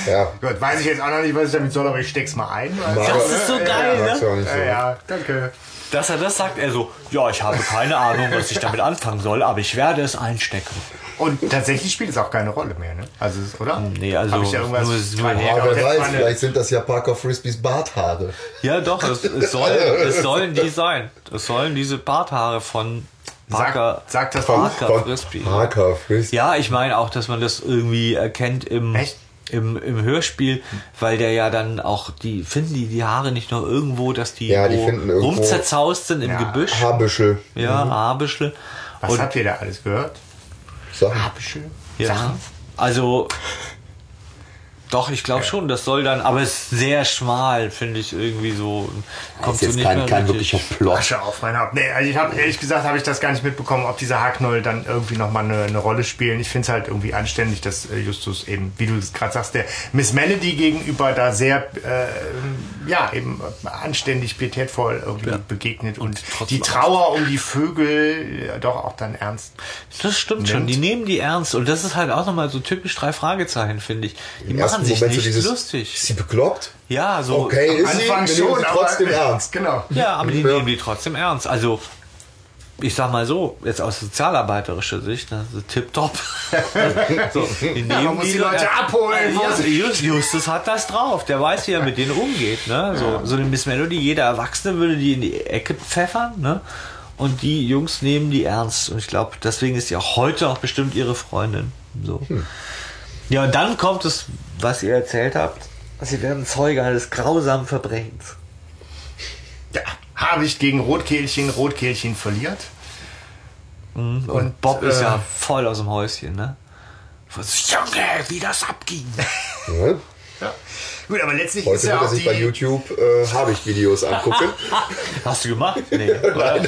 Ja. Gut, weiß ich jetzt auch noch nicht, was ich damit soll, aber ich steck's mal ein. Das ist so geil, ne? ja nicht so. Ja, ja, danke. Dass er das sagt, er so, ja, ich habe keine Ahnung, was ich damit anfangen soll, aber ich werde es einstecken. Und tatsächlich spielt es auch keine Rolle mehr, ne? Also, oder? Nee, also Hab ich da irgendwas nur- nur- erinnert? wer weiß, Meine- vielleicht sind das ja Parker Frisbees Barthaare. Ja, doch, es, es, soll, es sollen die sein. Es sollen diese Barthaare von Parker, Sag- sag das Parker Von Frisbee. Parker Frisbee. Ja, ich meine auch, dass man das irgendwie erkennt im, Echt? im, im Hörspiel, weil der ja dann auch, die finden die die Haare nicht nur irgendwo, dass die, Ja, die irgendwo- rumzerzaust sind im Ja. Gebüsch. Haarbüschel. Ja, Haarbüschel. Was Und, habt ihr da alles gehört? Sachen. Haarbüschel? ja, Sachen? also doch, ich glaube schon, das soll dann, aber es ist sehr schmal, finde ich irgendwie so. Kommt ist so jetzt nicht kein, mehr kein wirklicher Plot. Asche auf mein Haupt. Nee, also ich habe ehrlich gesagt habe ich das gar nicht mitbekommen, ob diese Haarknäuel dann irgendwie nochmal eine, eine Rolle spielen. Ich finde es halt irgendwie anständig, dass äh, Justus eben, wie du gerade sagst, der Miss Melody gegenüber da sehr, äh, ja, eben anständig, pietätvoll irgendwie Ja. begegnet und, trotzdem die Trauer um die Vögel äh, doch auch dann ernst. Das stimmt schon, nimmt. die nehmen die ernst und das ist halt auch nochmal so typisch drei Fragezeichen, finde ich. Die Im ersten sich Moment so nicht dieses, lustig. Ist sie bekloppt? Ja, so. Okay, ist sie, Anfang wir nehmen sie aber- trotzdem ernst. Genau. Ja, aber die Ja. nehmen die trotzdem ernst. Also, ich sag mal so, jetzt aus sozialarbeiterischer Sicht, ne, so tipptopp. so, die nehmen man muss die Leute abholen. Ja, Just, Justus hat das drauf. Der weiß, wie er mit denen umgeht. Ne? So, so eine Miss Melody, jeder Erwachsene würde die in die Ecke pfeffern. Ne? Und die Jungs nehmen die ernst. Und ich glaube, deswegen ist sie auch heute auch bestimmt ihre Freundin. So. Ja, und dann kommt es, was ihr erzählt habt. Sie werden Zeuge eines grausamen Verbrechens. Ja, Habicht gegen Rotkehlchen, Rotkehlchen verliert. Und, Und, Bob ist äh, ja voll aus dem Häuschen, ne? Was, Junge, wie das abging. Ja. Ja. Gut, aber letztlich ist Heute ja wird er auch sich bei die, YouTube äh, Habicht-Videos angucken. Hast du gemacht? Nee. oder?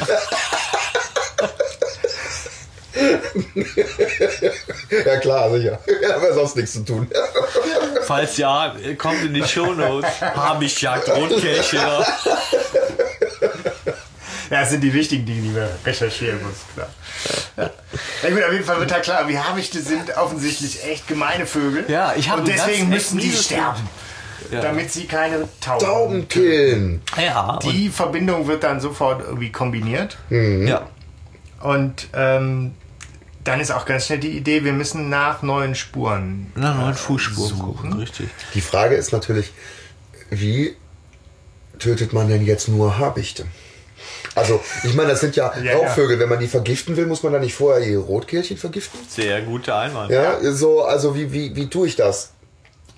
ja klar, sicher. Ja, aber sonst nichts zu tun. Falls ja, kommt in die Shownotes. Habichtjagd, Rotkehlchen. Ja, das sind die wichtigen Dinge, die wir recherchieren müssen, klar. Ja. Ja, gut, auf jeden Fall wird da klar, wie Habichte sind offensichtlich echt gemeine Vögel. Ja, ich habe Und deswegen müssen die sterben. Damit sie keine Tauben. Tauben killen. Ja, Die Verbindung wird dann sofort irgendwie kombiniert. ja. Und ähm, dann ist auch ganz schnell die Idee, wir müssen nach neuen Spuren. Na, neuen Fußspuren suchen. gucken, richtig. Die Frage ist natürlich, wie tötet man denn jetzt nur Habichte? Also, ich meine, das sind ja, Ja, Raubvögel. Wenn man die vergiften will, muss man da nicht vorher die Rotkehlchen vergiften? Sehr guter Einwand. Ja, so, also wie, wie, wie tue ich das?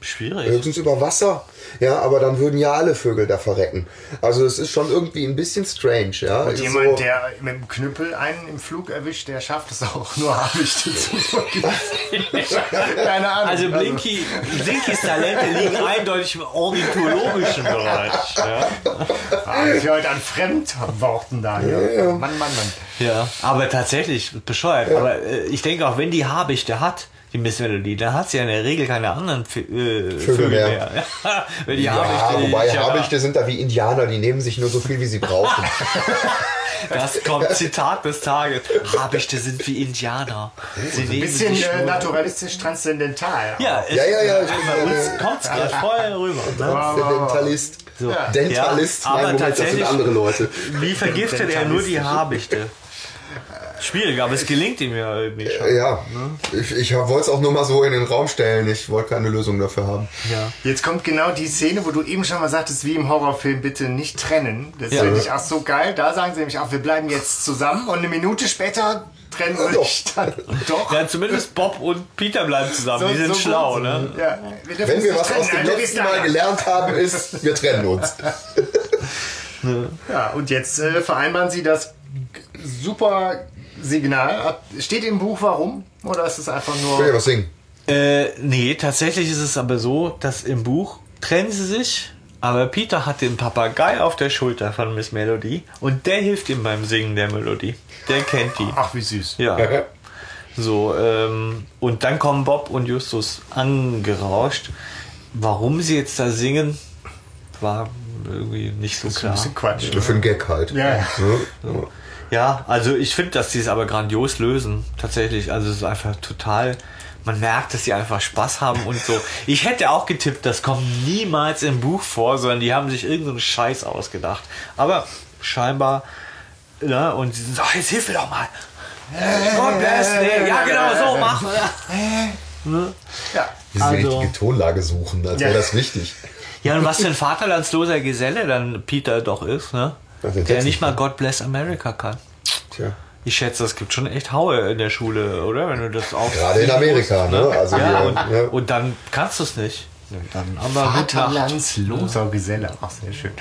Schwierig. Höchstens über Wasser. Ja, aber dann würden ja alle Vögel da verrecken. Also es ist schon irgendwie ein bisschen strange, ja. Und So- jemand, der mit dem Knüppel einen im Flug erwischt, der schafft es auch nur Habichte zu vergiften. Keine Ahnung. Also Blinky, Blinkys Talente liegen eindeutig im ornithologischen Bereich. Ja. Ah, ich höre heute an Fremdworten da. Ja. Mann, Mann, Mann. ja. Aber tatsächlich, bescheuert. Aber äh, ich denke auch, wenn die Habichte hat, die Miss Melody, dann hat sie ja in der Regel keine anderen Vö äh, Vögel, mehr. mehr. wenn die ja, Habichte, wobei ja, Habichte sind da wie Indianer, die nehmen sich nur so viel, wie sie brauchen. Das kommt Zitat des Tages. Habichte sind wie Indianer. Sie nehmen Bisschen äh, naturalistisch transzendental. Ja, Ja, ja, ja, bei uns äh, kommt es gerade voll rüber. Ne? Der Dentalist. So. Dentalist, Ja, aber Moment, das sind tatsächlich- andere Leute. Wie vergiftet er nur die Habichte? Schwierig, aber es gelingt ihm ja irgendwie schon. Ja, ich, ich wollte es auch nur mal so in den Raum stellen. Ich wollte keine Lösung dafür haben. Ja. Jetzt kommt genau die Szene, wo du eben schon mal sagtest, wie im Horrorfilm, bitte nicht trennen. Das Ja. finde ich auch so geil. Da sagen sie nämlich auch, wir bleiben jetzt zusammen und eine Minute später trennen sie sich dann doch. Ja, zumindest Bob und Peter bleiben zusammen. die sind gut schlau, sind ne? Ja, wir Wenn wir was trennen, aus dem also letzten Mal gelernt haben, ist, wir trennen uns. Ja, und jetzt äh, vereinbaren sie das super Signal. Steht im Buch warum? Oder ist es einfach Ich will ja nur. was singen. Äh, nee, tatsächlich ist es aber so, dass im Buch trennen sie sich, aber Peter hat den Papagei auf der Schulter von Miss Melody und der hilft ihm beim Singen der Melodie. Der kennt die. Ach, wie süß. Ja. So, ähm, und dann kommen Bob und Justus angerauscht. Warum sie jetzt da singen, war irgendwie nicht so Ein klar. bisschen Quatsch. Für einen Gag halt. Ja, ja. Ja. Ja, also ich finde, dass die es aber grandios lösen. Tatsächlich. Also es ist einfach total. Man merkt, dass die einfach Spaß haben und so. Ich hätte auch getippt, das kommt niemals im Buch vor, sondern die haben sich irgendeinen Scheiß ausgedacht. Aber scheinbar, ne, und sie sind so, "Oh, jetzt hilf mir doch mal. God bless, nee, ja genau, so machen. Ne? Ja. Sie Also- die richtige Tonlage suchen, als Ja. wäre das wichtig. Ja, und was für ein vaterlandsloser Geselle dann Peter doch ist, ne? Ja, den Der nicht mal. God bless America kann. Tja. Ich schätze, es gibt schon echt Haue in der Schule, oder? Wenn du das auch. Gerade in Amerika, ne? Also Ja, hier, und, ne? und dann kannst du es nicht. Dann aber. Vaterlandsloser Geselle. Ach, sehr schön.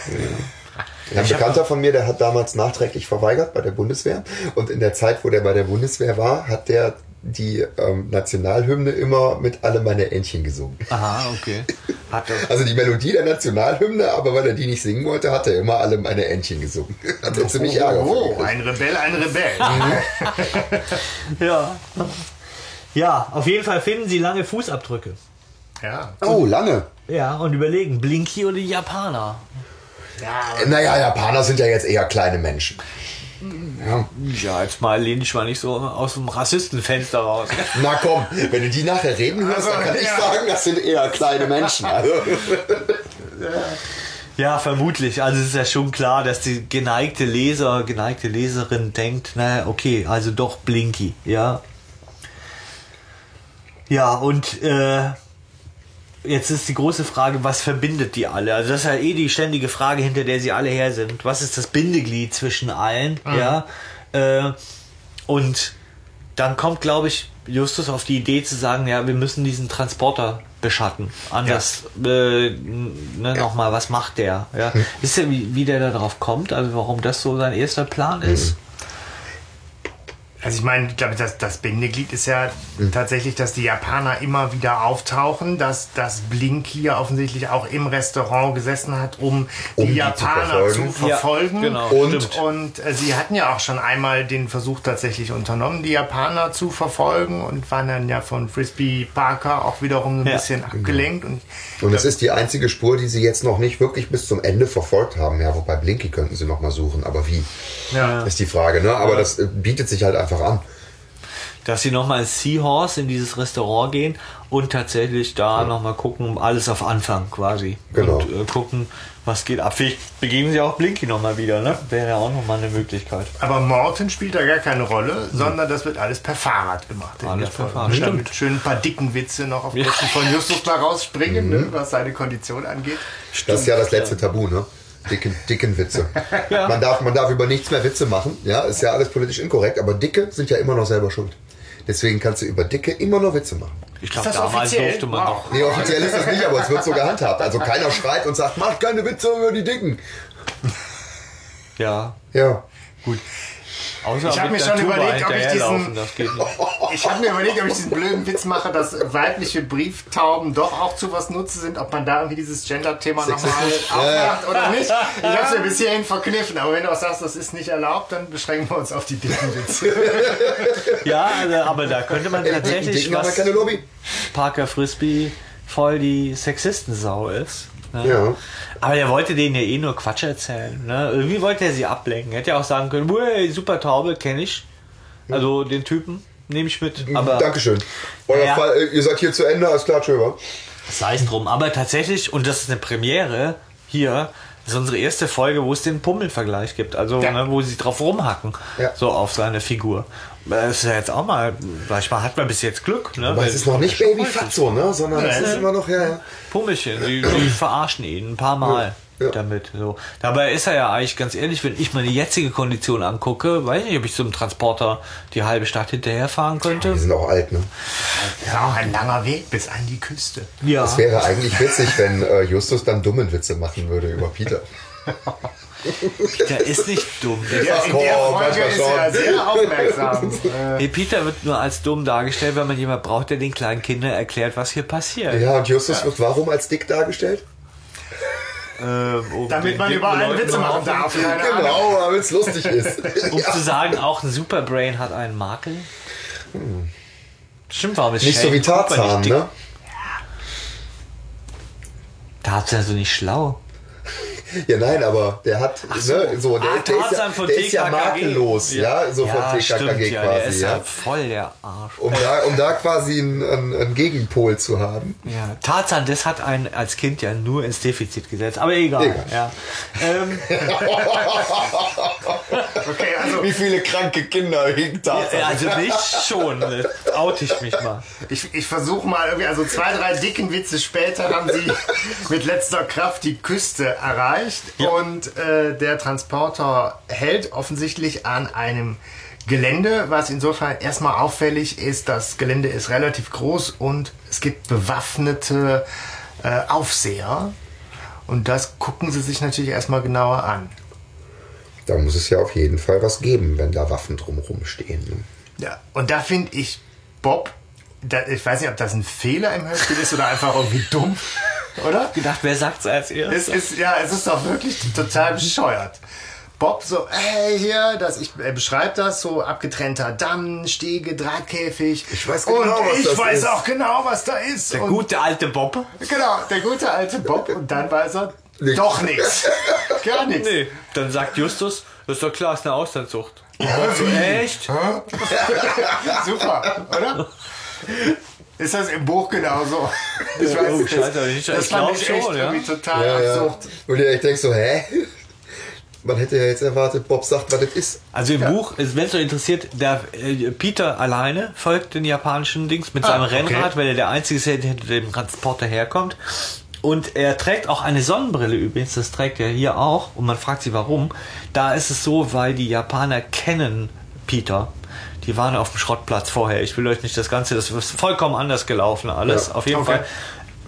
Ja, ein Bekannter von mir, der hat damals nachträglich verweigert bei der Bundeswehr. Und in der Zeit, wo der bei der Bundeswehr war, hat der die ähm, Nationalhymne immer mit alle meine Entchen gesungen. Aha, okay. Hat er. Also die Melodie der Nationalhymne, aber weil er die nicht singen wollte, hat er immer alle meine Entchen gesungen. Hat er ziemlich Ärger für Oh, gekriegt. ein Rebell, ein Rebell. Ja. Ja, auf jeden Fall finden sie lange Fußabdrücke. Ja. Oh, lange. Ja, und überlegen, Blinky oder die Japaner? ja. Naja, Japaner sind ja jetzt eher kleine Menschen. Ja. Ja, jetzt mal lehn dich mal nicht so aus dem Rassistenfenster raus. Na komm, wenn du die nachher reden hörst, Also, dann kann ich ja. sagen, das sind eher kleine Menschen. Also, Ja, vermutlich. Also es ist ja schon klar, dass die geneigte Leser, geneigte Leserin denkt, na okay, also doch Blinky, ja. Ja, und äh, jetzt ist die große Frage, was verbindet die alle? Also das ist ja eh die ständige Frage, hinter der sie alle her sind. Was ist das Bindeglied zwischen allen, ja? Äh, und dann kommt, glaube ich, Justus auf die Idee zu sagen, ja, wir müssen diesen Transporter beschatten. Anders, äh, ne, nochmal, was macht der? Ja. Wisst ihr, wie, wie der da drauf kommt? Also warum das so sein erster Plan ist? Also ich meine, ich glaube, das, das Bindeglied ist ja Hm. tatsächlich, dass die Japaner immer wieder auftauchen, dass, dass Blink hier offensichtlich auch im Restaurant gesessen hat, um, Um die die zu Japaner zu verfolgen. verfolgen. Ja, genau, Und-. Und äh, sie hatten ja auch schon einmal den Versuch tatsächlich unternommen, die Japaner zu verfolgen und waren dann ja von Frisbee Parker auch wiederum ein Ja. bisschen abgelenkt. Und Und es ist die einzige Spur, die sie jetzt noch nicht wirklich bis zum Ende verfolgt haben. Ja, wobei Blinky könnten sie noch mal suchen, aber wie? ja. Ist die Frage, ne? Aber das äh, bietet sich halt einfach an. dass sie nochmal als Seahorse in dieses Restaurant gehen und tatsächlich da noch nochmal gucken, alles auf Anfang quasi. Genau. Und äh, gucken, was geht ab. Vielleicht begeben sie auch Blinky nochmal wieder, ne? Wäre ja auch nochmal eine Möglichkeit. Aber Morton spielt da gar keine Rolle, sondern das wird alles per Fahrrad gemacht. Alles per. Fahrrad, stimmt. Schön ein paar dicken Witze noch auf Kosten von Justus da rausspringen, Mhm. ne, was seine Kondition angeht. Das ist ja das letzte Tabu, ne? Dicken, dicken Witze. Ja. Man, darf, man darf über nichts mehr Witze machen. Ja, ist ja alles politisch inkorrekt, aber Dicke sind ja immer noch selber schuld. Deswegen kannst du über Dicke immer noch Witze machen. Ich glaube, damals offiziell? durfte man Wow. noch. Nee, offiziell ist das nicht, aber es wird so gehandhabt. Also keiner schreit und sagt, macht keine Witze über die Dicken. Ja, Ja. gut. Außer Ich hab mit mir schon überlegt, ob ich diesen- Das geht nicht. Ich habe mir überlegt, ob ich diesen blöden Witz mache, dass weibliche Brieftauben doch auch zu was Nutze sind, ob man da irgendwie dieses Gender-Thema nochmal aufmacht oder nicht. Ich habe es mir bis hierhin verkniffen, aber wenn du auch sagst, das ist nicht erlaubt, dann beschränken wir uns auf die dicken Witze. Ja, also, aber da könnte man tatsächlich, Dicken was keine Lobby. Parker Frisbee voll die Sexistensau ist. Ne? Ja. Aber der wollte denen ja eh nur Quatsch erzählen. Ne? Irgendwie wollte er sie ablenken. Hätte ja auch sagen können, hey, super Taube, kenne ich. Also den Typen nehme ich mit. Aber Dankeschön. Euer Ja. Fall, äh, ihr seid hier zu Ende, alles klar, tschö, wa? sei es drum. Aber tatsächlich, und das ist eine Premiere hier, das ist unsere erste Folge, wo es den Pummelvergleich gibt. Also, Ja. ne, wo sie drauf rumhacken. Ja. So auf seine Figur. Das ist ja jetzt auch mal, manchmal hat man bis jetzt Glück. Ne? Aber Weil- es ist noch nicht Baby Fatso, ne? Sondern es Ja. ist immer noch, ja, ja. Pummelchen, die, die verarschen ihn ein paar Mal Ja. damit. So. Dabei ist er ja eigentlich ganz ehrlich, wenn ich meine jetzige Kondition angucke, weiß nicht, ob ich so einem Transporter die halbe Stadt hinterherfahren Die könnte. sind auch alt, ne? Das ist auch ein langer Weg bis an die Küste. Ja. Es wäre eigentlich witzig, wenn äh, Justus dann dummen Witze machen würde über Peter. Der ist nicht dumm. Der Ja, in der Folge ist er sehr aufmerksam. Nee, Peter wird nur als dumm dargestellt, wenn man jemand braucht, der den kleinen Kindern erklärt, was hier passiert. Ja, und Justus wird warum als dick dargestellt? Ähm, um damit man überall Leuten Witze machen darf. Genau, damit es lustig ist. Um zu sagen, auch ein Superbrain hat einen Makel. Stimmt, warum ist Nicht so Sheldon wie Tarzan, ne? Tarzan ist so nicht schlau. Ja, nein, aber der hat, so. ne, so, der, Ah, der, ist ja, Tarzan von der ist ja makellos, ja, so von TKKG stimmt, ja, der quasi, ist ja ja. voll der Arsch. Um da, um da quasi einen, einen, einen Gegenpol zu haben. Ja, Tarzan, das hat einen als Kind ja nur ins Defizit gesetzt, aber egal. Egal. Ja. Ähm, Okay, also Wie viele kranke Kinder hinkt Tarzan? also nicht schon, äh, oute ich mich mal. ich, ich versuche mal irgendwie, also zwei, drei dicken Witze später haben sie mit letzter Kraft die Küste erreicht und äh, der Transporter hält offensichtlich an einem Gelände, was insofern erstmal auffällig ist. Das Gelände ist relativ groß und es gibt bewaffnete äh, Aufseher. Und das gucken sie sich natürlich erstmal genauer an. Da muss es ja auf jeden Fall was geben, wenn da Waffen drumherum stehen. Ne? Ja, und da finde ich Bob, da, ich weiß nicht, ob das ein Fehler im Hörspiel ist oder einfach irgendwie dumm, oder? Gedacht, wer sagt's als Es erstes? ist, ja, es ist doch wirklich total bescheuert. Bob so, hey, hier, das, ich, er beschreibt das, so abgetrennter Damm, Stege, Drahtkäfig. Ich weiß genau, und was ich das weiß ist. auch genau, was da ist. Der und, gute alte Bob? Genau, der gute alte Bob. Und dann weiß er, Nichts. doch nichts. Gar nichts. Nee, dann sagt Justus, das ist doch klar, ist eine Auslandssucht. Ja, So, echt? Super, oder? Ist das im Buch genauso? Ich Ja, oh, scheiße, ich- das ich fand ich schon, echt ja. irgendwie total Ja, ja. absurd. Und ihr echt denkt so, hä? Man hätte ja jetzt erwartet, Bob sagt, was das ist. Also im Buch, wenn es euch interessiert, der äh, Peter alleine folgt den japanischen Dings mit seinem Ah, okay. Rennrad, weil er der Einzige ist, der hinter dem Transporter herkommt. Und er trägt auch eine Sonnenbrille übrigens, das trägt er hier auch. Und man fragt sich warum. Da ist es so, weil die Japaner kennen Peter. Die waren auf dem Schrottplatz vorher. Ich will euch nicht das Ganze, das ist vollkommen anders gelaufen alles. Ja. Auf jeden Okay. Fall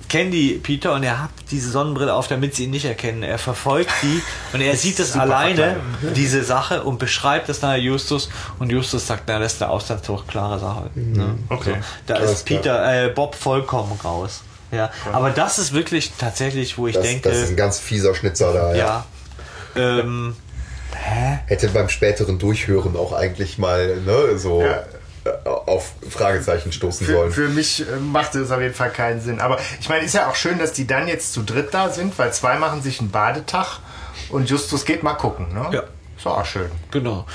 kennen die Peter und er hat diese Sonnenbrille auf, damit sie ihn nicht erkennen. Er verfolgt die und er sieht es alleine, diese Sache, und beschreibt es nachher Justus und Justus sagt, na, das ist eine Auslandszug, klare Sache. Ne? Okay. So, da Alles ist Peter, äh, Bob vollkommen raus. Ja, aber das ist wirklich tatsächlich, wo ich Das, denke, das ist ein ganz fieser Schnitzer da, ja. ja, ähm, hä? Hätte beim späteren Durchhören auch eigentlich mal ne, so Ja. äh, auf Fragezeichen stoßen Für, sollen. für mich äh, macht es auf jeden Fall keinen Sinn. Aber ich meine, ist ja auch schön, dass die dann jetzt zu dritt da sind, weil zwei machen sich einen Badetag und Justus geht mal gucken. Ne? Ja. Ist auch schön. Genau.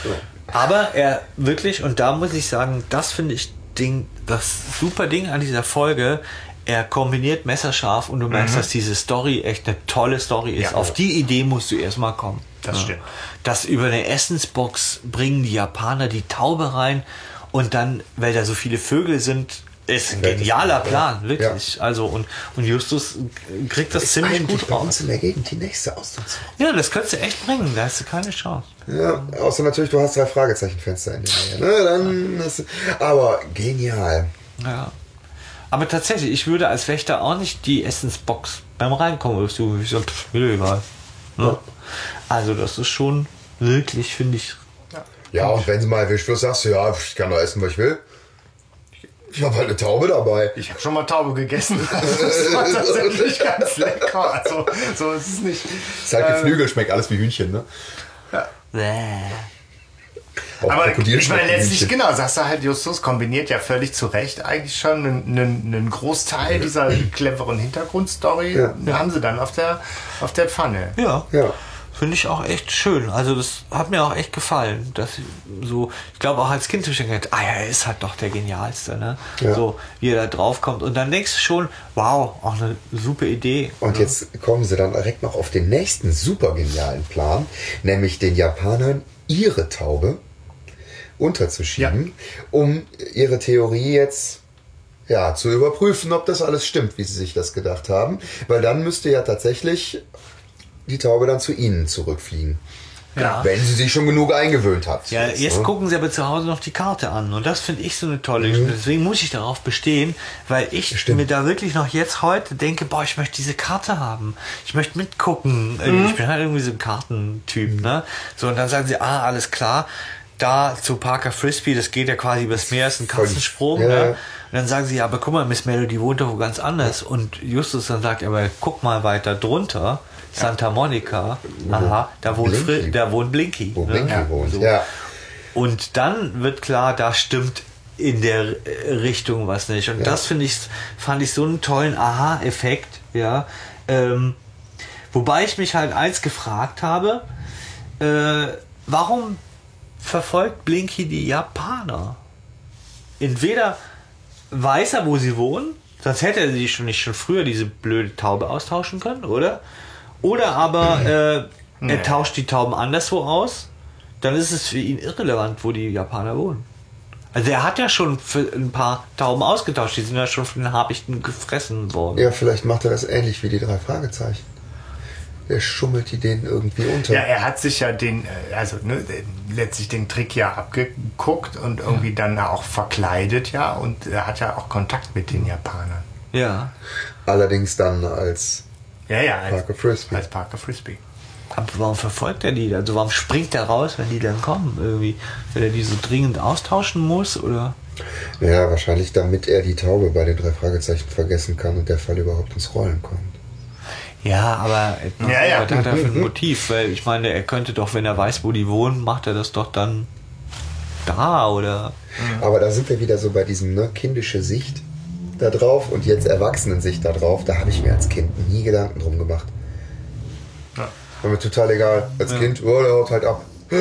Aber er wirklich, und da muss ich sagen, das finde ich Ding, das super Ding an dieser Folge, er kombiniert messerscharf und du merkst, dass diese Story echt eine tolle Story ist. Ja. Auf die Idee musst du erstmal kommen. Das stimmt. Das über eine Essensbox bringen die Japaner die Taube rein und dann, weil da so viele Vögel sind, ist ein Ja, das- genialer ja. Plan, wirklich. Also und, und Justus kriegt das ziemlich Eigentlich gut bei raus. uns in der Gegend die nächste Auslandswoche. Ja, das könntest du echt bringen, da hast du keine Chance. Ja, außer natürlich, du hast drei Fragezeichenfenster in der Nähe. Ne? Dann hast du, aber genial. Ja. Aber tatsächlich, ich würde als Wächter auch nicht die Essensbox beim Reinkommen so, ich sag, pff, mir egal. Ne? Also das ist schon wirklich, finde ich. Ja, und wenn sie mal erwischt wirst, sagst du, ja, ich kann doch essen, was ich will. Ich habe halt eine Taube dabei. Ich habe schon mal Taube gegessen. Das war tatsächlich ganz lecker. Also, so ist es nicht. Ist halt Geflügel, schmeckt alles wie Hühnchen, ne? Bäh. Auch Aber Krokodil ich meine, letztlich, Hühnchen. genau, sagst du halt, Justus kombiniert ja völlig zu Recht eigentlich schon einen, einen, einen Großteil dieser cleveren Hintergrundstory, Ja. haben sie dann auf der, auf der Pfanne. Ja. Ja. Finde ich auch echt schön. Also das hat mir auch echt gefallen. Dass ich so, ich glaube auch als Kind habe ich gedacht, ah ja, er ist halt doch der Genialste, ne? Ja. So, wie er da drauf kommt. Und dann denkst du schon, wow, auch eine super Idee. Und jetzt kommen sie dann direkt noch auf den nächsten super genialen Plan, nämlich den Japanern ihre Taube unterzuschieben, um ihre Theorie jetzt ja, zu überprüfen, ob das alles stimmt, wie sie sich das gedacht haben. Weil dann müsste ja tatsächlich die Taube dann zu ihnen zurückfliegen. Ja. Wenn sie sich schon genug eingewöhnt hat. Ja, jetzt ne? gucken sie aber zu Hause noch die Karte an und das finde ich so eine tolle Geschichte. Deswegen muss ich darauf bestehen, weil ich Stimmt. mir da wirklich noch jetzt heute denke, boah, ich möchte diese Karte haben. Ich möchte mitgucken. Äh, Ich bin halt irgendwie so ein Kartentyp, ne? So, und dann sagen sie, ah, alles klar, da zu Parker Frisbee, das geht ja quasi übers Meer, ist ein Katzensprung, ja, ne? Und dann sagen sie, ja, aber guck mal, Miss Melody wohnt doch wo ganz anders. Und Justus dann sagt, aber guck mal weiter drunter, Santa Monica, aha, da wohnt, Fri Blinky. da wohnt Blinky. Wo ne? Blinky Ja, wohnt. so. Ja. Und dann wird klar, da stimmt in der äh, Richtung was nicht. Und das finde ich, fand ich so einen tollen Aha-Effekt, ja. Ähm, wobei ich mich halt eins gefragt habe, äh, warum verfolgt Blinky die Japaner? Entweder weiß er, wo sie wohnen, sonst hätte er sie schon nicht schon früher diese blöde Taube austauschen können, oder? Oder aber äh, Nee. er tauscht die Tauben anderswo aus, dann ist es für ihn irrelevant, wo die Japaner wohnen. Also er hat ja schon für ein paar Tauben ausgetauscht, die sind ja schon von den Habichten gefressen worden. ja, vielleicht macht er das ähnlich wie die drei Fragezeichen. Der schummelt die denen irgendwie unter. Ja, er hat sich ja den, äh, also ne, letztlich den Trick ja abgeguckt und irgendwie dann auch verkleidet, ja, und er hat ja auch Kontakt mit den Japanern. Ja. Allerdings dann als Ja, ja, als Parker Frisbee. Als Parker Frisbee. Aber warum verfolgt er die? Also warum springt er raus, wenn die dann kommen? Irgendwie, weil er die so dringend austauschen muss oder? Ja, wahrscheinlich damit er die Taube bei den drei Fragezeichen vergessen kann und der Fall überhaupt ins Rollen kommt. Ja, aber Ja, ja. was hat er für ein Motiv? Weil ich meine, er könnte doch, wenn er weiß, wo die wohnen, macht er das doch dann da oder? Aber da sind wir wieder so bei diesem ne, kindische Sicht da drauf und jetzt Erwachsenensicht da drauf. Da habe ich mir als Kind nie Gedanken drum gemacht. Ja. War mir total egal. Als Kind, oh, der haut halt ab.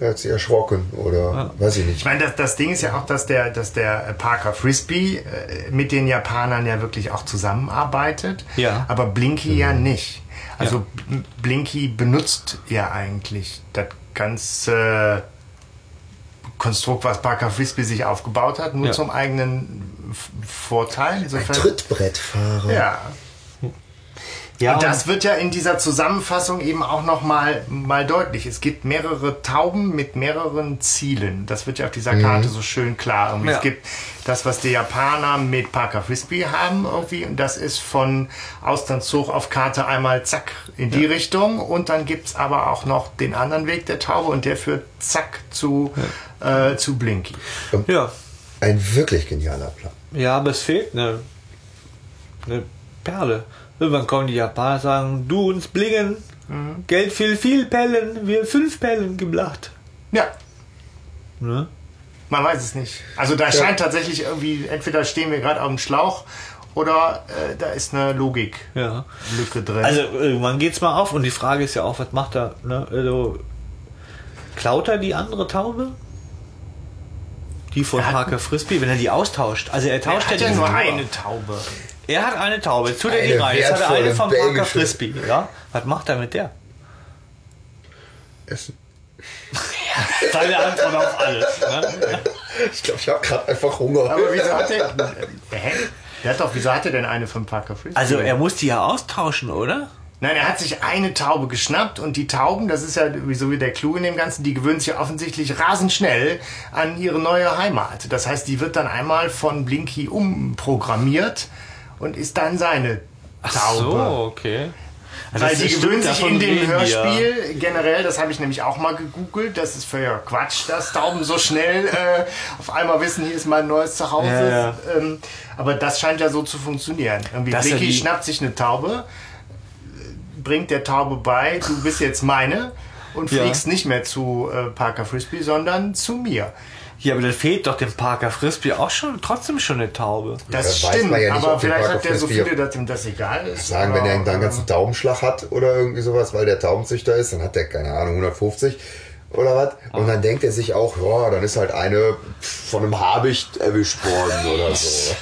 Er hat sich erschrocken oder weiß ich Ich nicht. meine, das, das Ding ist ja auch, dass der, dass der Parker Frisbee äh, mit den Japanern ja wirklich auch zusammenarbeitet. Ja. Aber Blinky ja nicht. Also B- Blinky benutzt ja eigentlich das ganze Konstrukt, was Parker Frisbee sich aufgebaut hat, nur Ja. zum eigenen Vorteil. Ein Insofern, Trittbrettfahrer. ja. Ja, und das und- wird ja in dieser Zusammenfassung eben auch noch mal, mal deutlich. Es gibt mehrere Tauben mit mehreren Zielen. Das wird ja auf dieser Karte so schön klar. Irgendwie Ja. Es gibt das, was die Japaner mit Parker Frisbee haben irgendwie. Und das ist von Austernszug auf Karte einmal zack in die Richtung. Und dann gibt's aber auch noch den anderen Weg der Taube und der führt zack zu, äh, zu Blinky. Ja. Ein wirklich genialer Plan. Ja, aber es fehlt eine, eine Perle. Irgendwann kommen die Japaner sagen, du uns blingen, Geld viel, viel Pellen, wir fünf Pellen geblacht. Ja, Ne? Man weiß es nicht. Also da scheint tatsächlich irgendwie, entweder stehen wir gerade auf dem Schlauch oder äh, da ist eine Logiklücke Ja. drin. Also irgendwann geht's mal auf und die Frage ist ja auch, was macht er? Ne? Also, klaut er die andere Taube? Die von Er Parker Frisbee, wenn er die austauscht. Also er er tauscht hat ja nur Taube. eine Taube. Er hat eine Taube, jetzt tut er die rein. Jetzt hat er eine von Parker. Frisbee. Ja? Was macht er mit der? Essen. Seine Antwort auf alles. Ne? Ich glaube, ich habe gerade einfach Hunger. Aber wieso hat der... Hä? Der hat doch, wieso hat er denn eine von Parker Frisbee? Also er muss die ja austauschen, oder? Nein, er hat sich eine Taube geschnappt und die Tauben, das ist ja so wie der Clou in dem Ganzen, die gewöhnen sich ja offensichtlich rasend schnell an ihre neue Heimat. Das heißt, die wird dann einmal von Blinky umprogrammiert und ist dann seine Taube. okay. Also Weil die stimmt, gewöhnen sich in dem. Hörspiel generell, das habe ich nämlich auch mal gegoogelt, das ist völliger Quatsch, dass Tauben so schnell äh, auf einmal wissen, hier ist mein neues Zuhause. Ja, ja. Ähm, aber das scheint ja so zu funktionieren. Irgendwie Vicky die- schnappt sich eine Taube, bringt der Taube bei, du bist jetzt meine und Ja. fliegst nicht mehr zu äh, Parker Frisbee, sondern zu mir. Ja, aber dann fehlt doch dem Parker Frisbee auch schon trotzdem schon eine Taube. Das Ja, weiß stimmt, man ja nicht, aber vielleicht hat der so viele, dass ihm das egal ist. Sagen, wenn er Oder- einen ganzen Taubenschlag hat oder irgendwie sowas, weil der Taubenzüchter ist, dann hat der, keine Ahnung, 150 oder was. Und dann denkt er sich auch, ja, dann ist halt eine von einem Habicht erwischt worden oder so.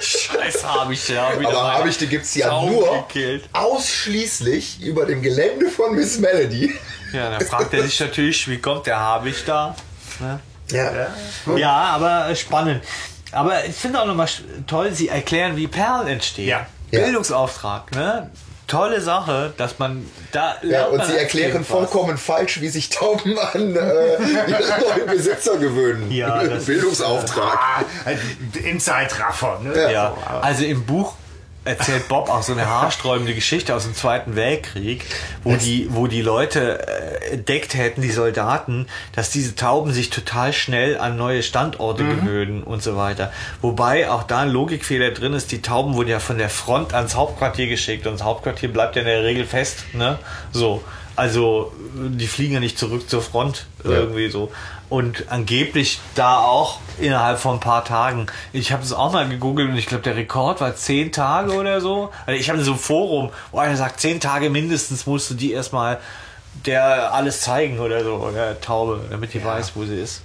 Scheiß Habicht, ja. Aber Habichte gibt es ja Tauben nur gekillt. ausschließlich über dem Gelände von Miss Melody. Ja, dann fragt er sich natürlich, wie kommt der Habicht da? Ne? Ja. Ja, aber äh, spannend. Aber ich finde auch nochmal toll, sie erklären, wie Perlen entstehen. Ja. Ja. Bildungsauftrag, ne? Tolle Sache, dass man da. Ja, und sie erklären vollkommen falsch, wie sich Tauben an äh, ihre neuen Besitzer gewöhnen. Ja, das ist, Bildungsauftrag. Ah, ein Inside-Raffer, ne? Ja, aber- also im Buch erzählt Bob auch so eine haarsträubende Geschichte aus dem Zweiten Weltkrieg, wo die, wo die Leute äh, entdeckt hätten, die Soldaten, dass diese Tauben sich total schnell an neue Standorte gewöhnen und so weiter. Wobei auch da ein Logikfehler drin ist, die Tauben wurden ja von der Front ans Hauptquartier geschickt und das Hauptquartier bleibt ja in der Regel fest, ne? So. Also, die fliegen ja nicht zurück zur Front irgendwie so. Und angeblich da auch innerhalb von ein paar Tagen. Ich habe es auch mal gegoogelt und ich glaube, der Rekord war zehn Tage oder so. Also ich habe so ein Forum, wo einer sagt, zehn Tage mindestens musst du die erstmal der alles zeigen oder so, oder Taube, damit die weiß, wo sie ist.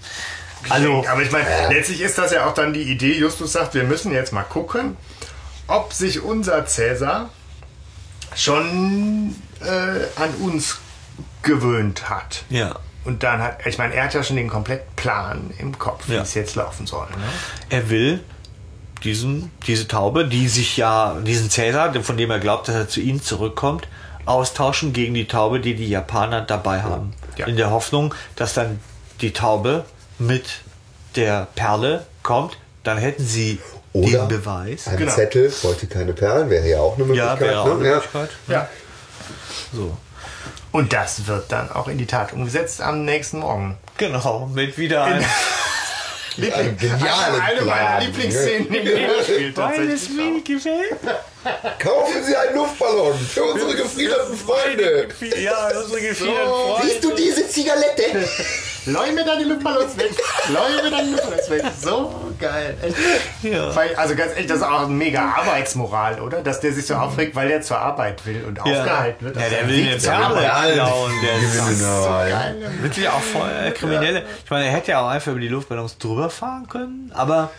Also, aber ich meine, letztlich ist das ja auch dann die Idee, Justus sagt, wir müssen jetzt mal gucken, ob sich unser Cäsar schon äh, an uns gewöhnt hat. ja. Und dann hat, ich meine, er hat ja schon den kompletten Plan im Kopf, wie Ja. es jetzt laufen soll. Ne? Er will diesen, diese Taube, die sich ja, diesen Cäsar, von dem er glaubt, dass er zu ihnen zurückkommt, austauschen gegen die Taube, die die Japaner dabei haben. Ja. In der Hoffnung, dass dann die Taube mit der Perle kommt, dann hätten sie Oder den Beweis. Ein Genau. Zettel, wollte keine Perlen, wäre ja auch eine Ja, Möglichkeit. wäre auch eine ne? ja. So. Und das wird dann auch in die Tat umgesetzt am nächsten Morgen. Genau, mit wieder einem. Ein genialen Eine meiner. Lieblingsszenen im es tatsächlich. mir gefällt. Kaufen Sie einen Luftballon für unsere gefrierten Freunde. Ja, unsere gefiederten Freunde. Siehst du diese Zigarette? Leu mir deine Luftballons weg. Leu mir deine Luftballons weg. So geil. Ja. Weil, also ganz ehrlich, das ist auch eine mega Arbeitsmoral, oder? Dass der sich so aufregt, weil er zur Arbeit will und aufgehalten wird. Ja, der seinem will Weg zur Arbeit. klauen. Der ist Geil. Wirklich auch voll äh, Kriminelle. Ich meine, er hätte ja auch einfach über die Luftballons drüber fahren können, aber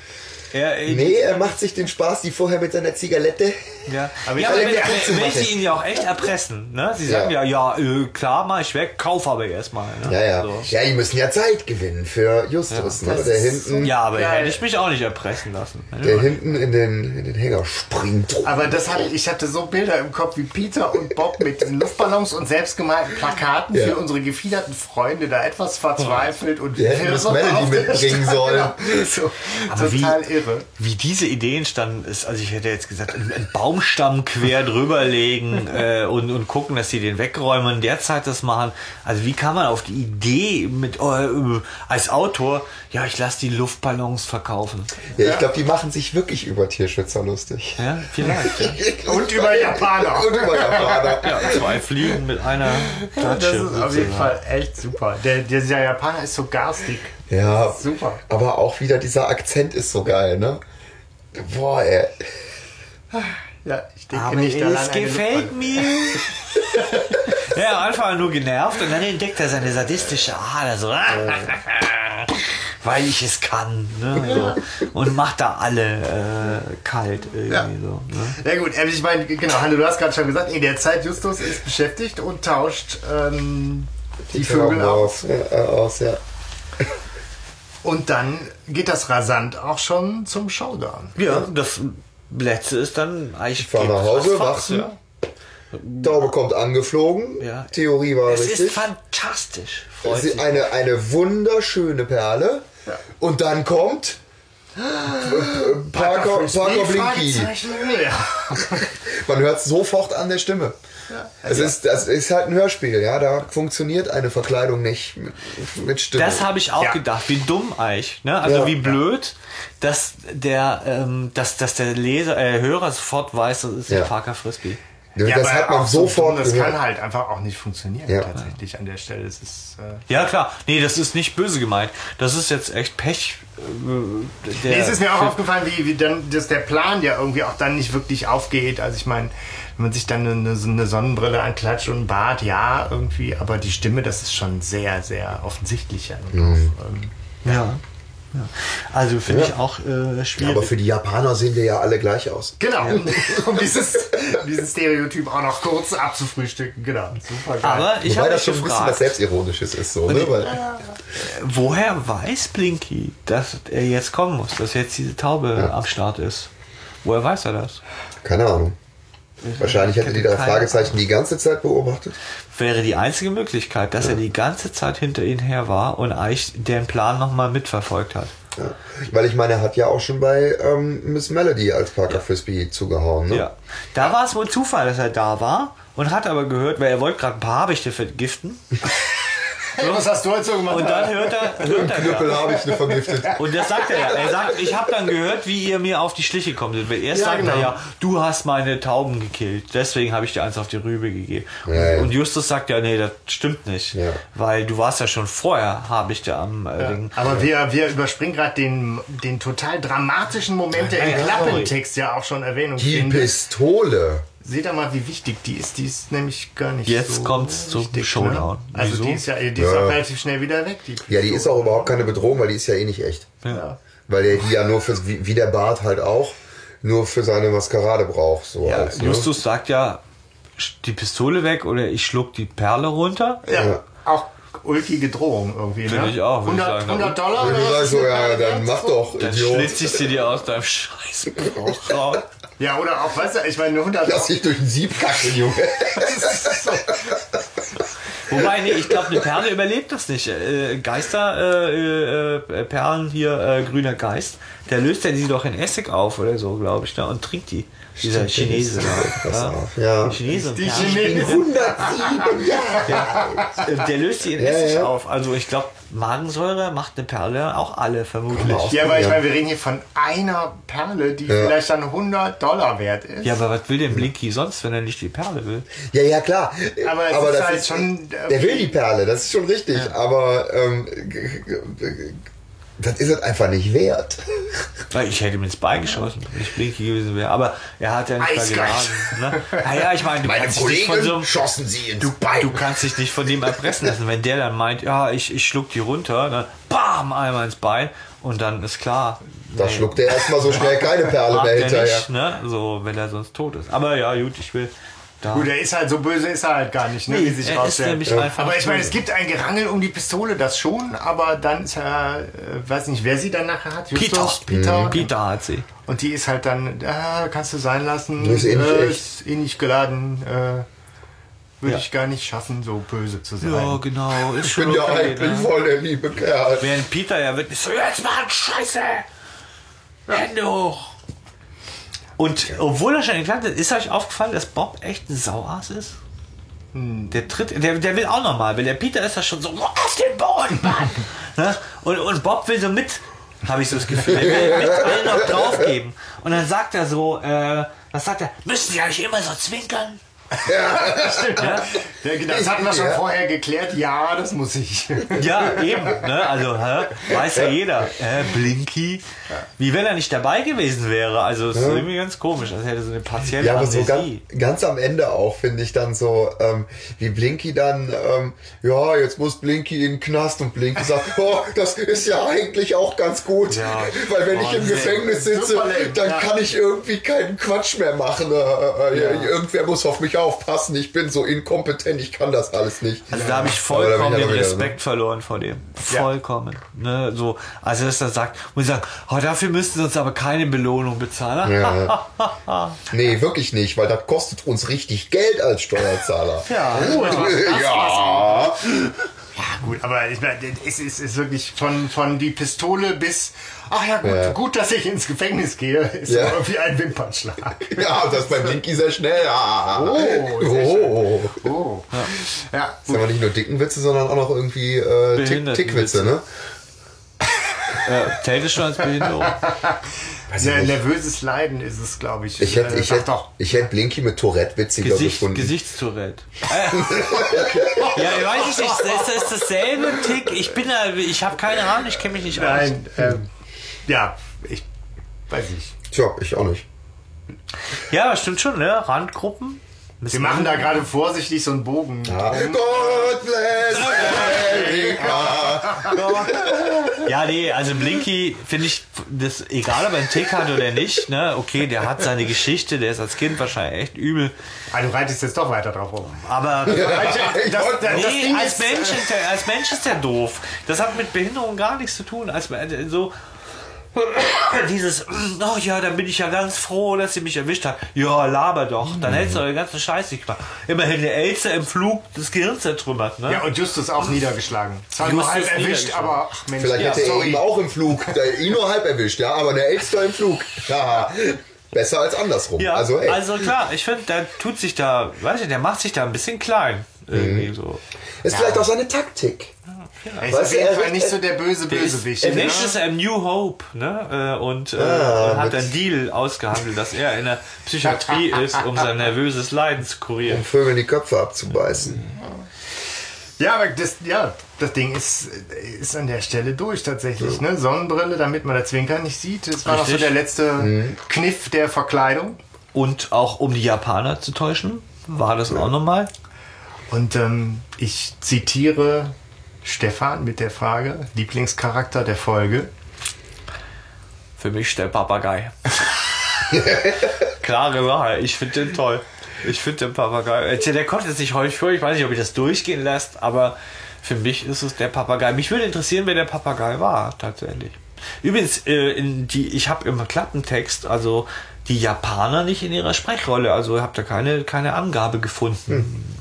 Er, Nee, er macht sich den Spaß, die vorher mit seiner Zigarette. Ja, Aber ja, aber wenn, ja wenn machen. sie ihn ja auch echt erpressen, ne? Sie sagen ja, ja, äh, klar, mach ich weg, kauf aber erstmal. Ne? Ja, ja. So. Ja, die müssen ja Zeit gewinnen für Justus, ne? Der hinten, Ja, aber Geil. hätte ich mich auch nicht erpressen lassen. der hinten in den, in den Hänger springt. Aber das hatte, ich hatte so Bilder im Kopf wie Peter und Bob mit diesen Luftballons und selbstgemalten Plakaten Ja. für unsere gefiederten Freunde, da etwas verzweifelt und Miss wirre Melody mitbringen sollen. Genau. So, Aber wie- total irre. Wie diese Idee entstanden ist, also ich hätte jetzt gesagt, einen einen Baumstamm quer drüberlegen äh, und, und gucken, dass sie den wegräumen und in der Zeit das machen. Also wie kann man auf die Idee mit äh, als Autor, ja, ich lasse die Luftballons verkaufen. Ja, ich glaube, die machen sich wirklich über Tierschützer lustig. Ja, vielleicht. Ja. Und über Japaner. Und über Japaner. Ja, zwei Fliegen mit einer Das Klatsche. ist auf jeden Fall echt super. Der, dieser Japaner ist so garstig. Ja, Super. aber auch wieder dieser Akzent ist so geil, ne? Boah, ey. Ja, ich denke Aber nicht daran. es gefällt mir. ja, am Anfang nur genervt und dann entdeckt er seine sadistische Ader so. Weil ich es kann. Ne, so. Und macht da alle äh, kalt irgendwie Ja. so. Ne? Ja gut, also ich meine, genau, Hanno, du hast gerade schon gesagt, in der Zeit Justus ist beschäftigt und tauscht ähm, die Vögel aus. aus. Ja, äh, aus, ja. Und dann geht das rasant auch schon zum Showdown. Ja, das letzte ist dann eigentlich. fahren nach Hause, wachsen. ja. Taube kommt angeflogen. Ja. Theorie war Es richtig. ist fantastisch. Freut sich. eine, eine wunderschöne Perle. Und dann kommt Parker, Parker Blinky. Ja. Man hört es sofort an der Stimme. Es ist, das ist halt ein Hörspiel, ja. Da funktioniert eine Verkleidung nicht mit, Stimme. Das habe ich auch Ja. gedacht, wie dumm eigentlich, ne? Also Ja. wie blöd, dass der, ähm, dass, dass der Leser, äh, Hörer sofort weiß, das ist Ja. der Parker Frisbee. das aber hat man auch so sofort dumm, Das gehört. kann halt einfach auch nicht funktionieren, Ja. tatsächlich an der Stelle. Es ist, äh, Ja klar, nee, das ist nicht böse gemeint. Das ist jetzt echt Pech. äh, Der Nee, es ist mir auch Film- aufgefallen, wie, wie dann, dass der Plan ja irgendwie auch dann nicht wirklich aufgeht. Also ich meine, wenn man sich dann eine, so eine Sonnenbrille anklatscht und ein Bart, ja, irgendwie, aber die Stimme, das ist schon sehr, sehr offensichtlich. Ja. Mhm. Ähm, Ja. ja. Also finde Ja. ich auch äh, Ja, schwierig. aber für die Japaner sehen wir ja alle gleich aus. Genau, um dieses, dieses Stereotyp auch noch kurz abzufrühstücken. Genau, super geil. aber ich Wobei habe das schon ein bisschen was gefragt, Selbstironisches ist, so, ne? Weil, woher weiß Blinky, dass er jetzt kommen muss, dass jetzt diese Taube am Start ist? Woher weiß er das? keine Ahnung. Wahrscheinlich hätte die da Keine Fragezeichen die ganze Zeit beobachtet. Wäre die einzige Möglichkeit, dass er die ganze Zeit hinter ihnen her war und eigentlich den Plan nochmal mitverfolgt hat. Ja. Weil ich meine, er hat ja auch schon bei ähm, Miss Melody als Parker Frisbee zugehauen. Ne? Ja. Da war es wohl Zufall, dass er da war und hat aber gehört, weil er wollte gerade ein paar Habichte vergiften. hey, was hast du heute so gemacht? Und dann hört er, hört er Knüppel habe ich nur vergiftet. Und das sagt er ja. Er sagt, ich habe dann gehört, wie ihr mir auf die Schliche kommt. Erst Ja, sagt er genau. ja, du hast meine Tauben gekillt. Deswegen habe ich dir eins auf die Rübe gegeben. Ja, ja. Und Justus sagt ja, nee, das stimmt nicht. Ja. Weil du warst ja schon vorher Habichte am äh, Ding. Aber wir, wir überspringen gerade den, den total dramatischen Moment, der Ja, im ja, Klappentext ja auch schon Erwähnung Die findet. Pistole. Seht ihr mal, wie wichtig die ist. Die ist nämlich gar nicht Jetzt so kommt's zum wichtig, Showdown. Ne? Also Wieso? die ist ja die ist auch relativ schnell wieder weg. Die Ja, die ist auch überhaupt keine Bedrohung, weil die ist ja eh nicht echt. Ja. Weil er die ja nur für, wie, wie der Bart halt auch, nur für seine Maskerade braucht. So Ja, als, ne? Justus sagt ja, die Pistole weg oder ich schluck die Perle runter. Ja, Ja. auch ulkige Drohung irgendwie. Finde ne? ich auch, würde ich 100, sagen. 100 Dollar oder du sagst so, ja, dann mach doch, Dann Idiot. schlitze ich sie dir aus deinem scheiß Bauch raus. Ja, oder auch, weißt du, ich meine, 100 Lass dich durch den Sieb kackeln, Junge. Wobei, nee, ich glaube, eine Perle überlebt das nicht. Äh, Geister, äh, äh, Perlen hier, äh, grüner Geist, der löst ja die doch in Essig auf oder so, glaube ich, ne, und trinkt die. Dieser Chinese Pass da. auf, ja. Die Chinesen. Die. Chinesen. 107 Jahre. Äh, Der löst die in Ja, Essig ja. auf. Also ich glaube, Magensäure macht eine Perle auch alle vermutlich. Aus- Ja, aber ich Ja. meine, wir reden hier von einer Perle, die Ja. vielleicht dann 100 Dollar wert ist. Ja, aber was will denn Blinky sonst, wenn er nicht die Perle will? Ja, ja, klar. Aber es ist halt schon, äh, Der will die Perle, das ist schon richtig. Aber ähm, das ist es einfach nicht wert. Ich hätte ihm ins Bein geschossen, wenn ich Blinky gewesen wäre. Aber er hat ja nicht mal Eiskalt. geladen. Ne? Naja, ich meine, du Meine kannst dich nicht von Kollegen so einem schossen sie ins Du, Bein. du kannst dich nicht von dem erpressen lassen. Wenn der dann meint, ja, ich, ich schluck die runter, dann bam, einmal ins Bein und dann ist klar, Da schluckt er erstmal so schnell keine Perle mehr hinterher. nicht, ne? So, wenn er sonst tot ist. Aber ja, gut, ich will da. Gut, er ist halt so böse, ist er halt gar nicht, ne, Nee, wie sich er ist rausstellt. einfach Aber ich meine, es gibt ein Gerangel um die Pistole, das schon, aber dann ist er, äh, weiß nicht, wer sie dann nachher hat. Justus, Peter. Peter. Mhm. Peter hat sie. Und die ist halt dann, ah, kannst du sein lassen. Das ist eh nicht äh, ist eh nicht geladen. Äh, Würde Ja. ich gar nicht schaffen, so böse zu sein. Ja, genau. Ist Ich schon bin ja okay, eigentlich ne? voll der liebe Kerl. Während Peter ja wirklich so, jetzt Mann, Scheiße! Hände hoch! Und obwohl er schon entlang ist, ist euch aufgefallen, dass Bob echt ein Sauass ist? Der tritt, der, der will auch nochmal, weil der Peter ist ja schon so, auf den Boden, Mann! ne? und, und Bob will so mit, habe ich so das Gefühl, er will mit allen noch draufgeben. Und dann sagt er so, äh, was sagt er, müssen Sie eigentlich immer so zwinkern? Stimmt. Ja? Ja, genau, das hatten wir schon Ja. vorher geklärt. Ja, das muss ich. Ja, eben. Ne? Also hä? weiß ja jeder. Äh, Blinky. Wie wenn er nicht dabei gewesen wäre. Also es ist irgendwie ganz komisch. als hätte so eine partielle Ja, aber so ganz, ganz am Ende auch finde ich dann so, ähm, wie Blinky dann, ähm, ja, jetzt muss Blinky in den Knast und Blinky sagt, oh, das ist ja eigentlich auch ganz gut, Ja. weil wenn Oh, ich im Gefängnis sitze, dann ja. kann ich irgendwie keinen Quatsch mehr machen. Äh, äh, Irgendwer muss auf mich aufpassen, ich bin so inkompetent, ich kann das alles nicht. Also da habe ich vollkommen ich den aber wieder, Respekt verloren vor dem. Vollkommen. Ne? So, also dass er sagt, muss ich sagen, oh, dafür müssten sie uns aber keine Belohnung bezahlen. Ja. Nee, wirklich nicht, weil das kostet uns richtig Geld als Steuerzahler. Ja, ja. Ja, gut, aber ich meine, es ist, ist wirklich von, von die Pistole bis, ach ja, gut, Ja. gut, dass ich ins Gefängnis gehe, ist Ja. irgendwie ein Wimpernschlag. Ja, das bei Blinky sehr schnell. Ja. Oh, sehr oh. Oh. Ja, Das sind aber nicht nur dicken Witze, sondern auch noch irgendwie äh, Tick. Tickwitze, ne? äh, zählt es schon als Behinderung. Sehr nervöses Leiden ist es, glaube ich. Ich hätte, Äh, ich hätte, doch. ich hätte Blinky mit Tourette witziger Gesicht, gefunden. Gesichtstourette. Ja, ich weiß nicht, ist das dasselbe Tick? Ich bin da, ich habe keine Ahnung, ich kenne mich nicht aus. Nein, ähm, ja, ich weiß nicht. Tja, ich auch nicht. Ja, stimmt schon, ne? Randgruppen. Wir machen da gerade vorsichtig so einen Bogen. Ja. God bless America. Ja, nee, also Blinky finde ich, das, egal ob er einen Tick hat oder nicht, ne, okay, der hat seine Geschichte, der ist als Kind wahrscheinlich echt übel. Ah, du reitest jetzt doch weiter drauf rum. Aber Das, das, nee, als Mensch, ist der, als Mensch ist der doof. Das hat mit Behinderung gar nichts zu tun. Als so dieses, oh ja, dann bin ich ja ganz froh, dass sie mich erwischt hat. Ja, laber doch. Dann hättest du eure ganze Scheiße nicht gemacht. Immerhin der Elster im Flug das Gehirn zertrümmert, ne? Ja, und Justus auch niedergeschlagen. Zwar nur halb erwischt, aber ach Mensch, Vielleicht ja, hätte er sorry. ihn auch im Flug, der, ihn nur halb erwischt, ja, aber der Elster im Flug. Ja, besser als andersrum. Ja, also, ey. also klar, ich finde, der tut sich da, weiß ich, der macht sich da ein bisschen klein. Irgendwie so. ist vielleicht auch seine Taktik. Er ist Weißt auf du, jeden er- Fall nicht er- so der böse ist, Bösewicht. der ne? Mensch ist ein New Hope, ne? Äh, Und, äh, Ah, und hat einen Deal ausgehandelt, dass er in der Psychiatrie ist, um sein nervöses Leiden zu kurieren. Um Vögeln die Köpfe abzubeißen. Ja, aber das, ja, das Ding ist, ist an der Stelle durch tatsächlich. Ne? Sonnenbrille, damit man der Zwinker nicht sieht. Das war noch so Richtig. der letzte Kniff der Verkleidung. Und auch um die Japaner zu täuschen, war das auch nochmal. Und ähm, ich zitiere Stefan mit der Frage, Lieblingscharakter der Folge. Für mich der Papagei. Klare Sache, ich finde den toll. Ich finde den Papagei. äh, Der kommt jetzt nicht häufig vor, ich weiß nicht, ob ich das durchgehen lässt, aber für mich ist es der Papagei. Mich würde interessieren, wer der Papagei war, tatsächlich. Übrigens, äh, in die, ich habe im Klappentext, also die Japaner nicht in ihrer Sprechrolle, also habt da keine, keine Angabe gefunden.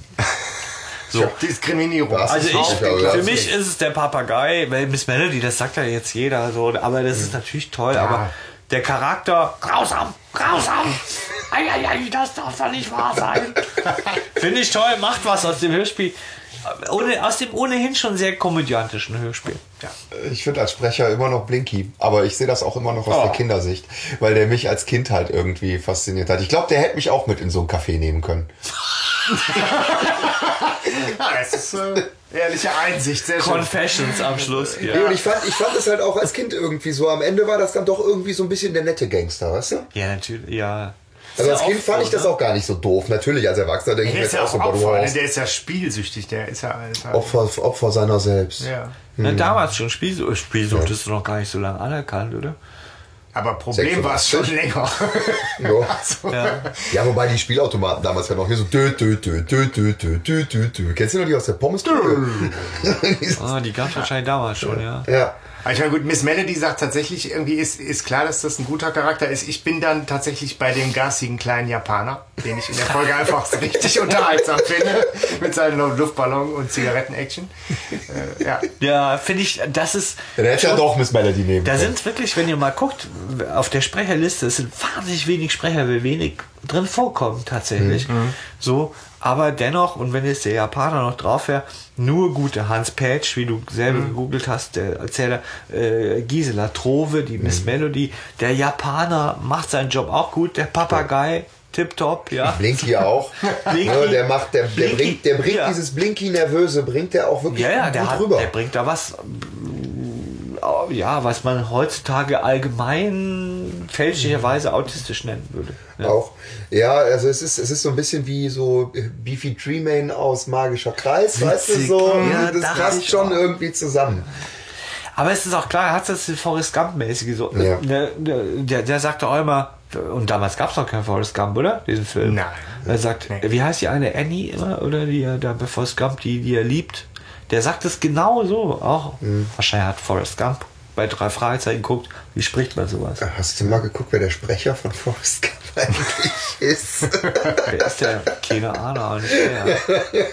So. Diskriminierung. Also ich, für mich ist es der Papagei, weil Miss Melody, das sagt ja jetzt jeder so, aber das ist natürlich toll, aber der Charakter, grausam, grausam, Eieiei, das darf doch nicht wahr sein. Finde ich toll, macht was aus dem Hörspiel, ohne, aus dem ohnehin schon sehr komödiantischen Hörspiel. Ich finde als Sprecher immer noch Blinky, aber ich sehe das auch immer noch aus Oh. der Kindersicht, weil der mich als Kind halt irgendwie fasziniert hat. Ich glaube, der hätte mich auch mit in so ein Café nehmen können. Ja, es ist äh, ehrliche Einsicht, sehr schön. Confessions am Schluss. Nee, Ja, und ich fand, ich fand es halt auch als Kind irgendwie so. Am Ende war das dann doch irgendwie so ein bisschen der nette Gangster, weißt du? ja natürlich, ja. Also als ja Kind fand ich das ne? auch gar nicht so doof. Natürlich, als Erwachsener denke ich Der mir ja auch so, Opfer, ne? hast der ist ja spielsüchtig, der ist ja Alter. Opfer, Opfer seiner selbst. Ja. Na, damals schon Spielsucht. Spielsucht ist noch gar nicht so lange anerkannt, oder? Aber Problem war es schon länger. also. ja. ja. wobei die Spielautomaten damals ja noch hier so dö, dö, dö, dö, dö, dö, dö, dö. Kennst du noch die aus der Pommes? Ah, oh, die gab es wahrscheinlich damals schon, ja. Ja. Aber ich meine, gut, Miss Melody sagt tatsächlich, irgendwie ist, ist klar, dass das ein guter Charakter ist. Ich bin dann tatsächlich bei dem garstigen kleinen Japaner, den ich in der Folge einfach so richtig unterhaltsam finde. Mit seinem Luftballon und Zigaretten-Action. Äh, ja. Ja, finde ich, das ist. Der hätte ja doch Miss Melody nehmen Da sind wirklich, wenn ihr mal guckt, auf der Sprecherliste, es sind wahnsinnig wenig Sprecher, weil wenig drin vorkommen tatsächlich. So, aber dennoch, und wenn jetzt der Japaner noch drauf wäre, nur gute Hans Patch, wie du selber gegoogelt hast, der Erzähler äh, Gisela Trove, die Miss Melody, der Japaner macht seinen Job auch gut, der Papagei, tipptopp, ja. Blinky auch. Blinky. Ja, der macht, der, der Blinky, bringt, der bringt ja. dieses Blinky-Nervöse, bringt der auch wirklich Ja, ja, gut der, hat, rüber. der bringt da was, ja, was man heutzutage allgemein fälschlicherweise autistisch nennen würde. Ja. Auch. Ja, also es ist, es ist so ein bisschen wie so Beefy Treeman aus Magischer Kreis, weißt du Witzig. so? Ja, das passt schon auch. irgendwie zusammen. Aber es ist auch klar, er hat das Forrest Gump-mäßige so. Ja. Der, der, der sagte auch immer, und damals gab es noch keinen Forrest Gump, oder? Diesen Film. Nein. Er sagt, Nee. wie heißt die eine Annie immer, oder die er da bei Forrest Gump, die, die er liebt? Der sagt es genau so. Auch. Wahrscheinlich hat Forrest Gump bei drei Fragezeichen geguckt, wie spricht man sowas? Hast du mal geguckt, wer der Sprecher von Forrest Gump eigentlich ist? Wer ist der? Keine Ahnung.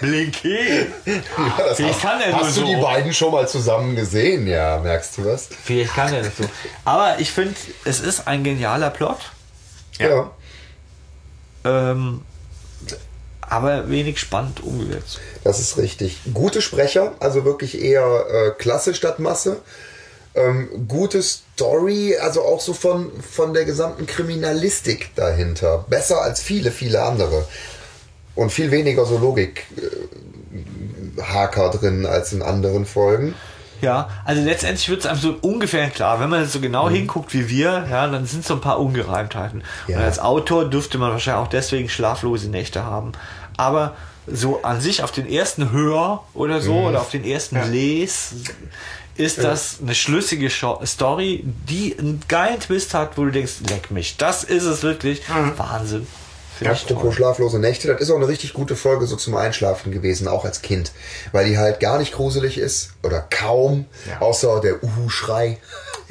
Blinky! Das Vielleicht kann er Hast du so. die beiden schon mal zusammen gesehen? Ja, merkst du was? Vielleicht kann er das so. Aber ich finde, es ist ein genialer Plot. Ja. Ähm, aber wenig spannend umgesetzt. Das ist richtig. Gute Sprecher, also wirklich eher äh, Klasse statt Masse. Ähm, gute Story, also auch so von, von der gesamten Kriminalistik dahinter. Besser als viele, viele andere. Und viel weniger so Logik-Haker drin als in anderen Folgen. Ja, also letztendlich wird es einem so ungefähr klar, wenn man so genau hinguckt wie wir, ja, dann sind so ein paar Ungereimtheiten. Ja. Und als Autor dürfte man wahrscheinlich auch deswegen schlaflose Nächte haben. Aber so an sich auf den ersten Hör oder so oder auf den ersten Les ist das eine schlüssige Story, die einen geilen Twist hat, wo du denkst, leck mich, das ist es wirklich. Wahnsinn. Finde ich Apropos schlaflose Nächte, das ist auch eine richtig gute Folge so zum Einschlafen gewesen, auch als Kind. Weil die halt gar nicht gruselig ist oder kaum, Ja. außer der Uhu-Schrei.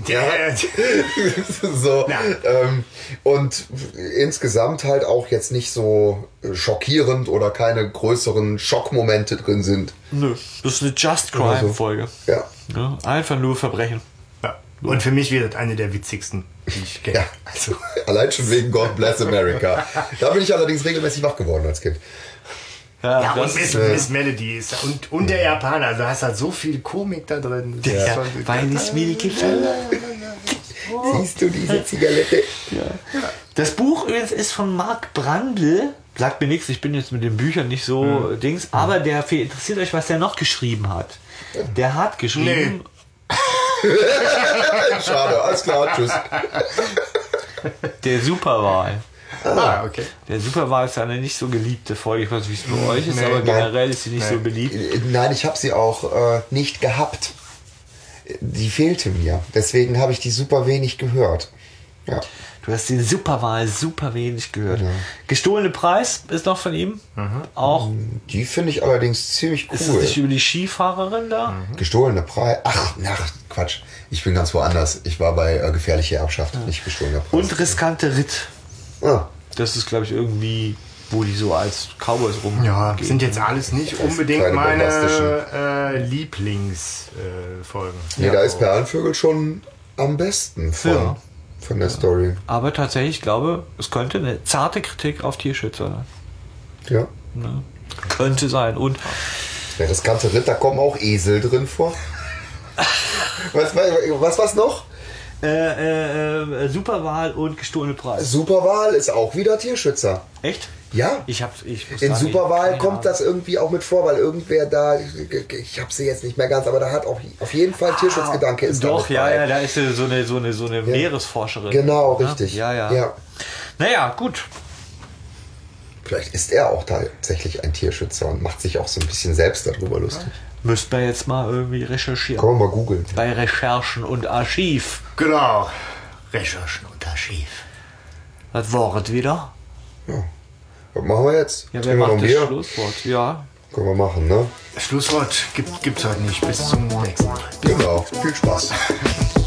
Ja. so. Ja. Ähm, und insgesamt halt auch jetzt nicht so schockierend oder keine größeren Schockmomente drin sind. Nö, das ist eine Just Oder so. Crime-Folge. Ja. Ja, einfach nur Verbrechen. Ja. Und für mich wird das eine der witzigsten, die ich kenne. Ja. Also, Allein schon wegen God Bless America. Da bin ich allerdings regelmäßig wach geworden als Kind. Ja, das und Miss, ist, Miss Melody ist und, und der Japaner, also du hast halt so viel Komik da drin. Ja, die Kinder. Siehst du diese Zigarette? Das Buch übrigens ist von Marc Brandl. Sagt mir nichts, ich bin jetzt mit den Büchern nicht so Dings, aber der interessiert euch, was der noch geschrieben hat. Der hat geschrieben, Schade, alles klar, tschüss. der Superwahl. Ah, okay. Der Superwahl ist eine nicht so geliebte Folge. Ich weiß nicht, wie es bei euch ist, aber nein. generell ist sie nicht Nee. so beliebt. Nein, ich habe sie auch äh, nicht gehabt. Die fehlte mir. Deswegen habe ich die super wenig gehört. Ja. Du hast den Superwahl super wenig gehört. Gestohlene Preis ist noch von ihm. Auch Die finde ich allerdings ziemlich ist es cool. nicht über die Skifahrerin da? Gestohlene Preis. Ach, ach, Quatsch. Ich bin ganz woanders. Ich war bei äh, gefährliche Erbschaft, nicht gestohlener Preis. Und riskante Ritt. Ah, Das ist, glaube ich, irgendwie, wo die so als Cowboys rum. Ja, sind jetzt alles nicht unbedingt meine äh, Lieblingsfolgen. Äh, nee, da ist Perlenvögel schon am besten von, Ja. von der Story. Aber tatsächlich, ich glaube, es könnte eine zarte Kritik auf Tierschützer sein. Ja. Ne? Könnte sein. Und Ja, das ganze Ritt, da kommen auch Esel drin vor. was, was, was noch? Äh, äh, äh, Superwahl und gestohlene Preis. Superwahl ist auch wieder Tierschützer. Echt? Ja. Ich hab's. Ich In sagen, Superwahl keine kommt Ahnung. das irgendwie auch mit vor, weil irgendwer da, ich habe sie jetzt nicht mehr ganz, aber da hat auch auf jeden Fall Tierschutzgedanke ist Doch, ja, ja, da ist ja so eine, so eine, so eine Meeresforscherin. Genau, Ja, richtig. Ja, ja. ja. Naja, gut. Vielleicht ist er auch tatsächlich ein Tierschützer und macht sich auch so ein bisschen selbst darüber lustig. Müssten wir jetzt mal irgendwie recherchieren. Können wir mal googeln. Bei Recherchen und Archiv. Genau. Recherchen unter Schief. Das Wort wieder. Was machen wir jetzt? Ja, wer Trinken macht das Bier? Schlusswort? Ja. Können wir machen, ne? Schlusswort gibt, gibt's heute nicht. Bis zum nächsten Mal. Genau. Viel Spaß.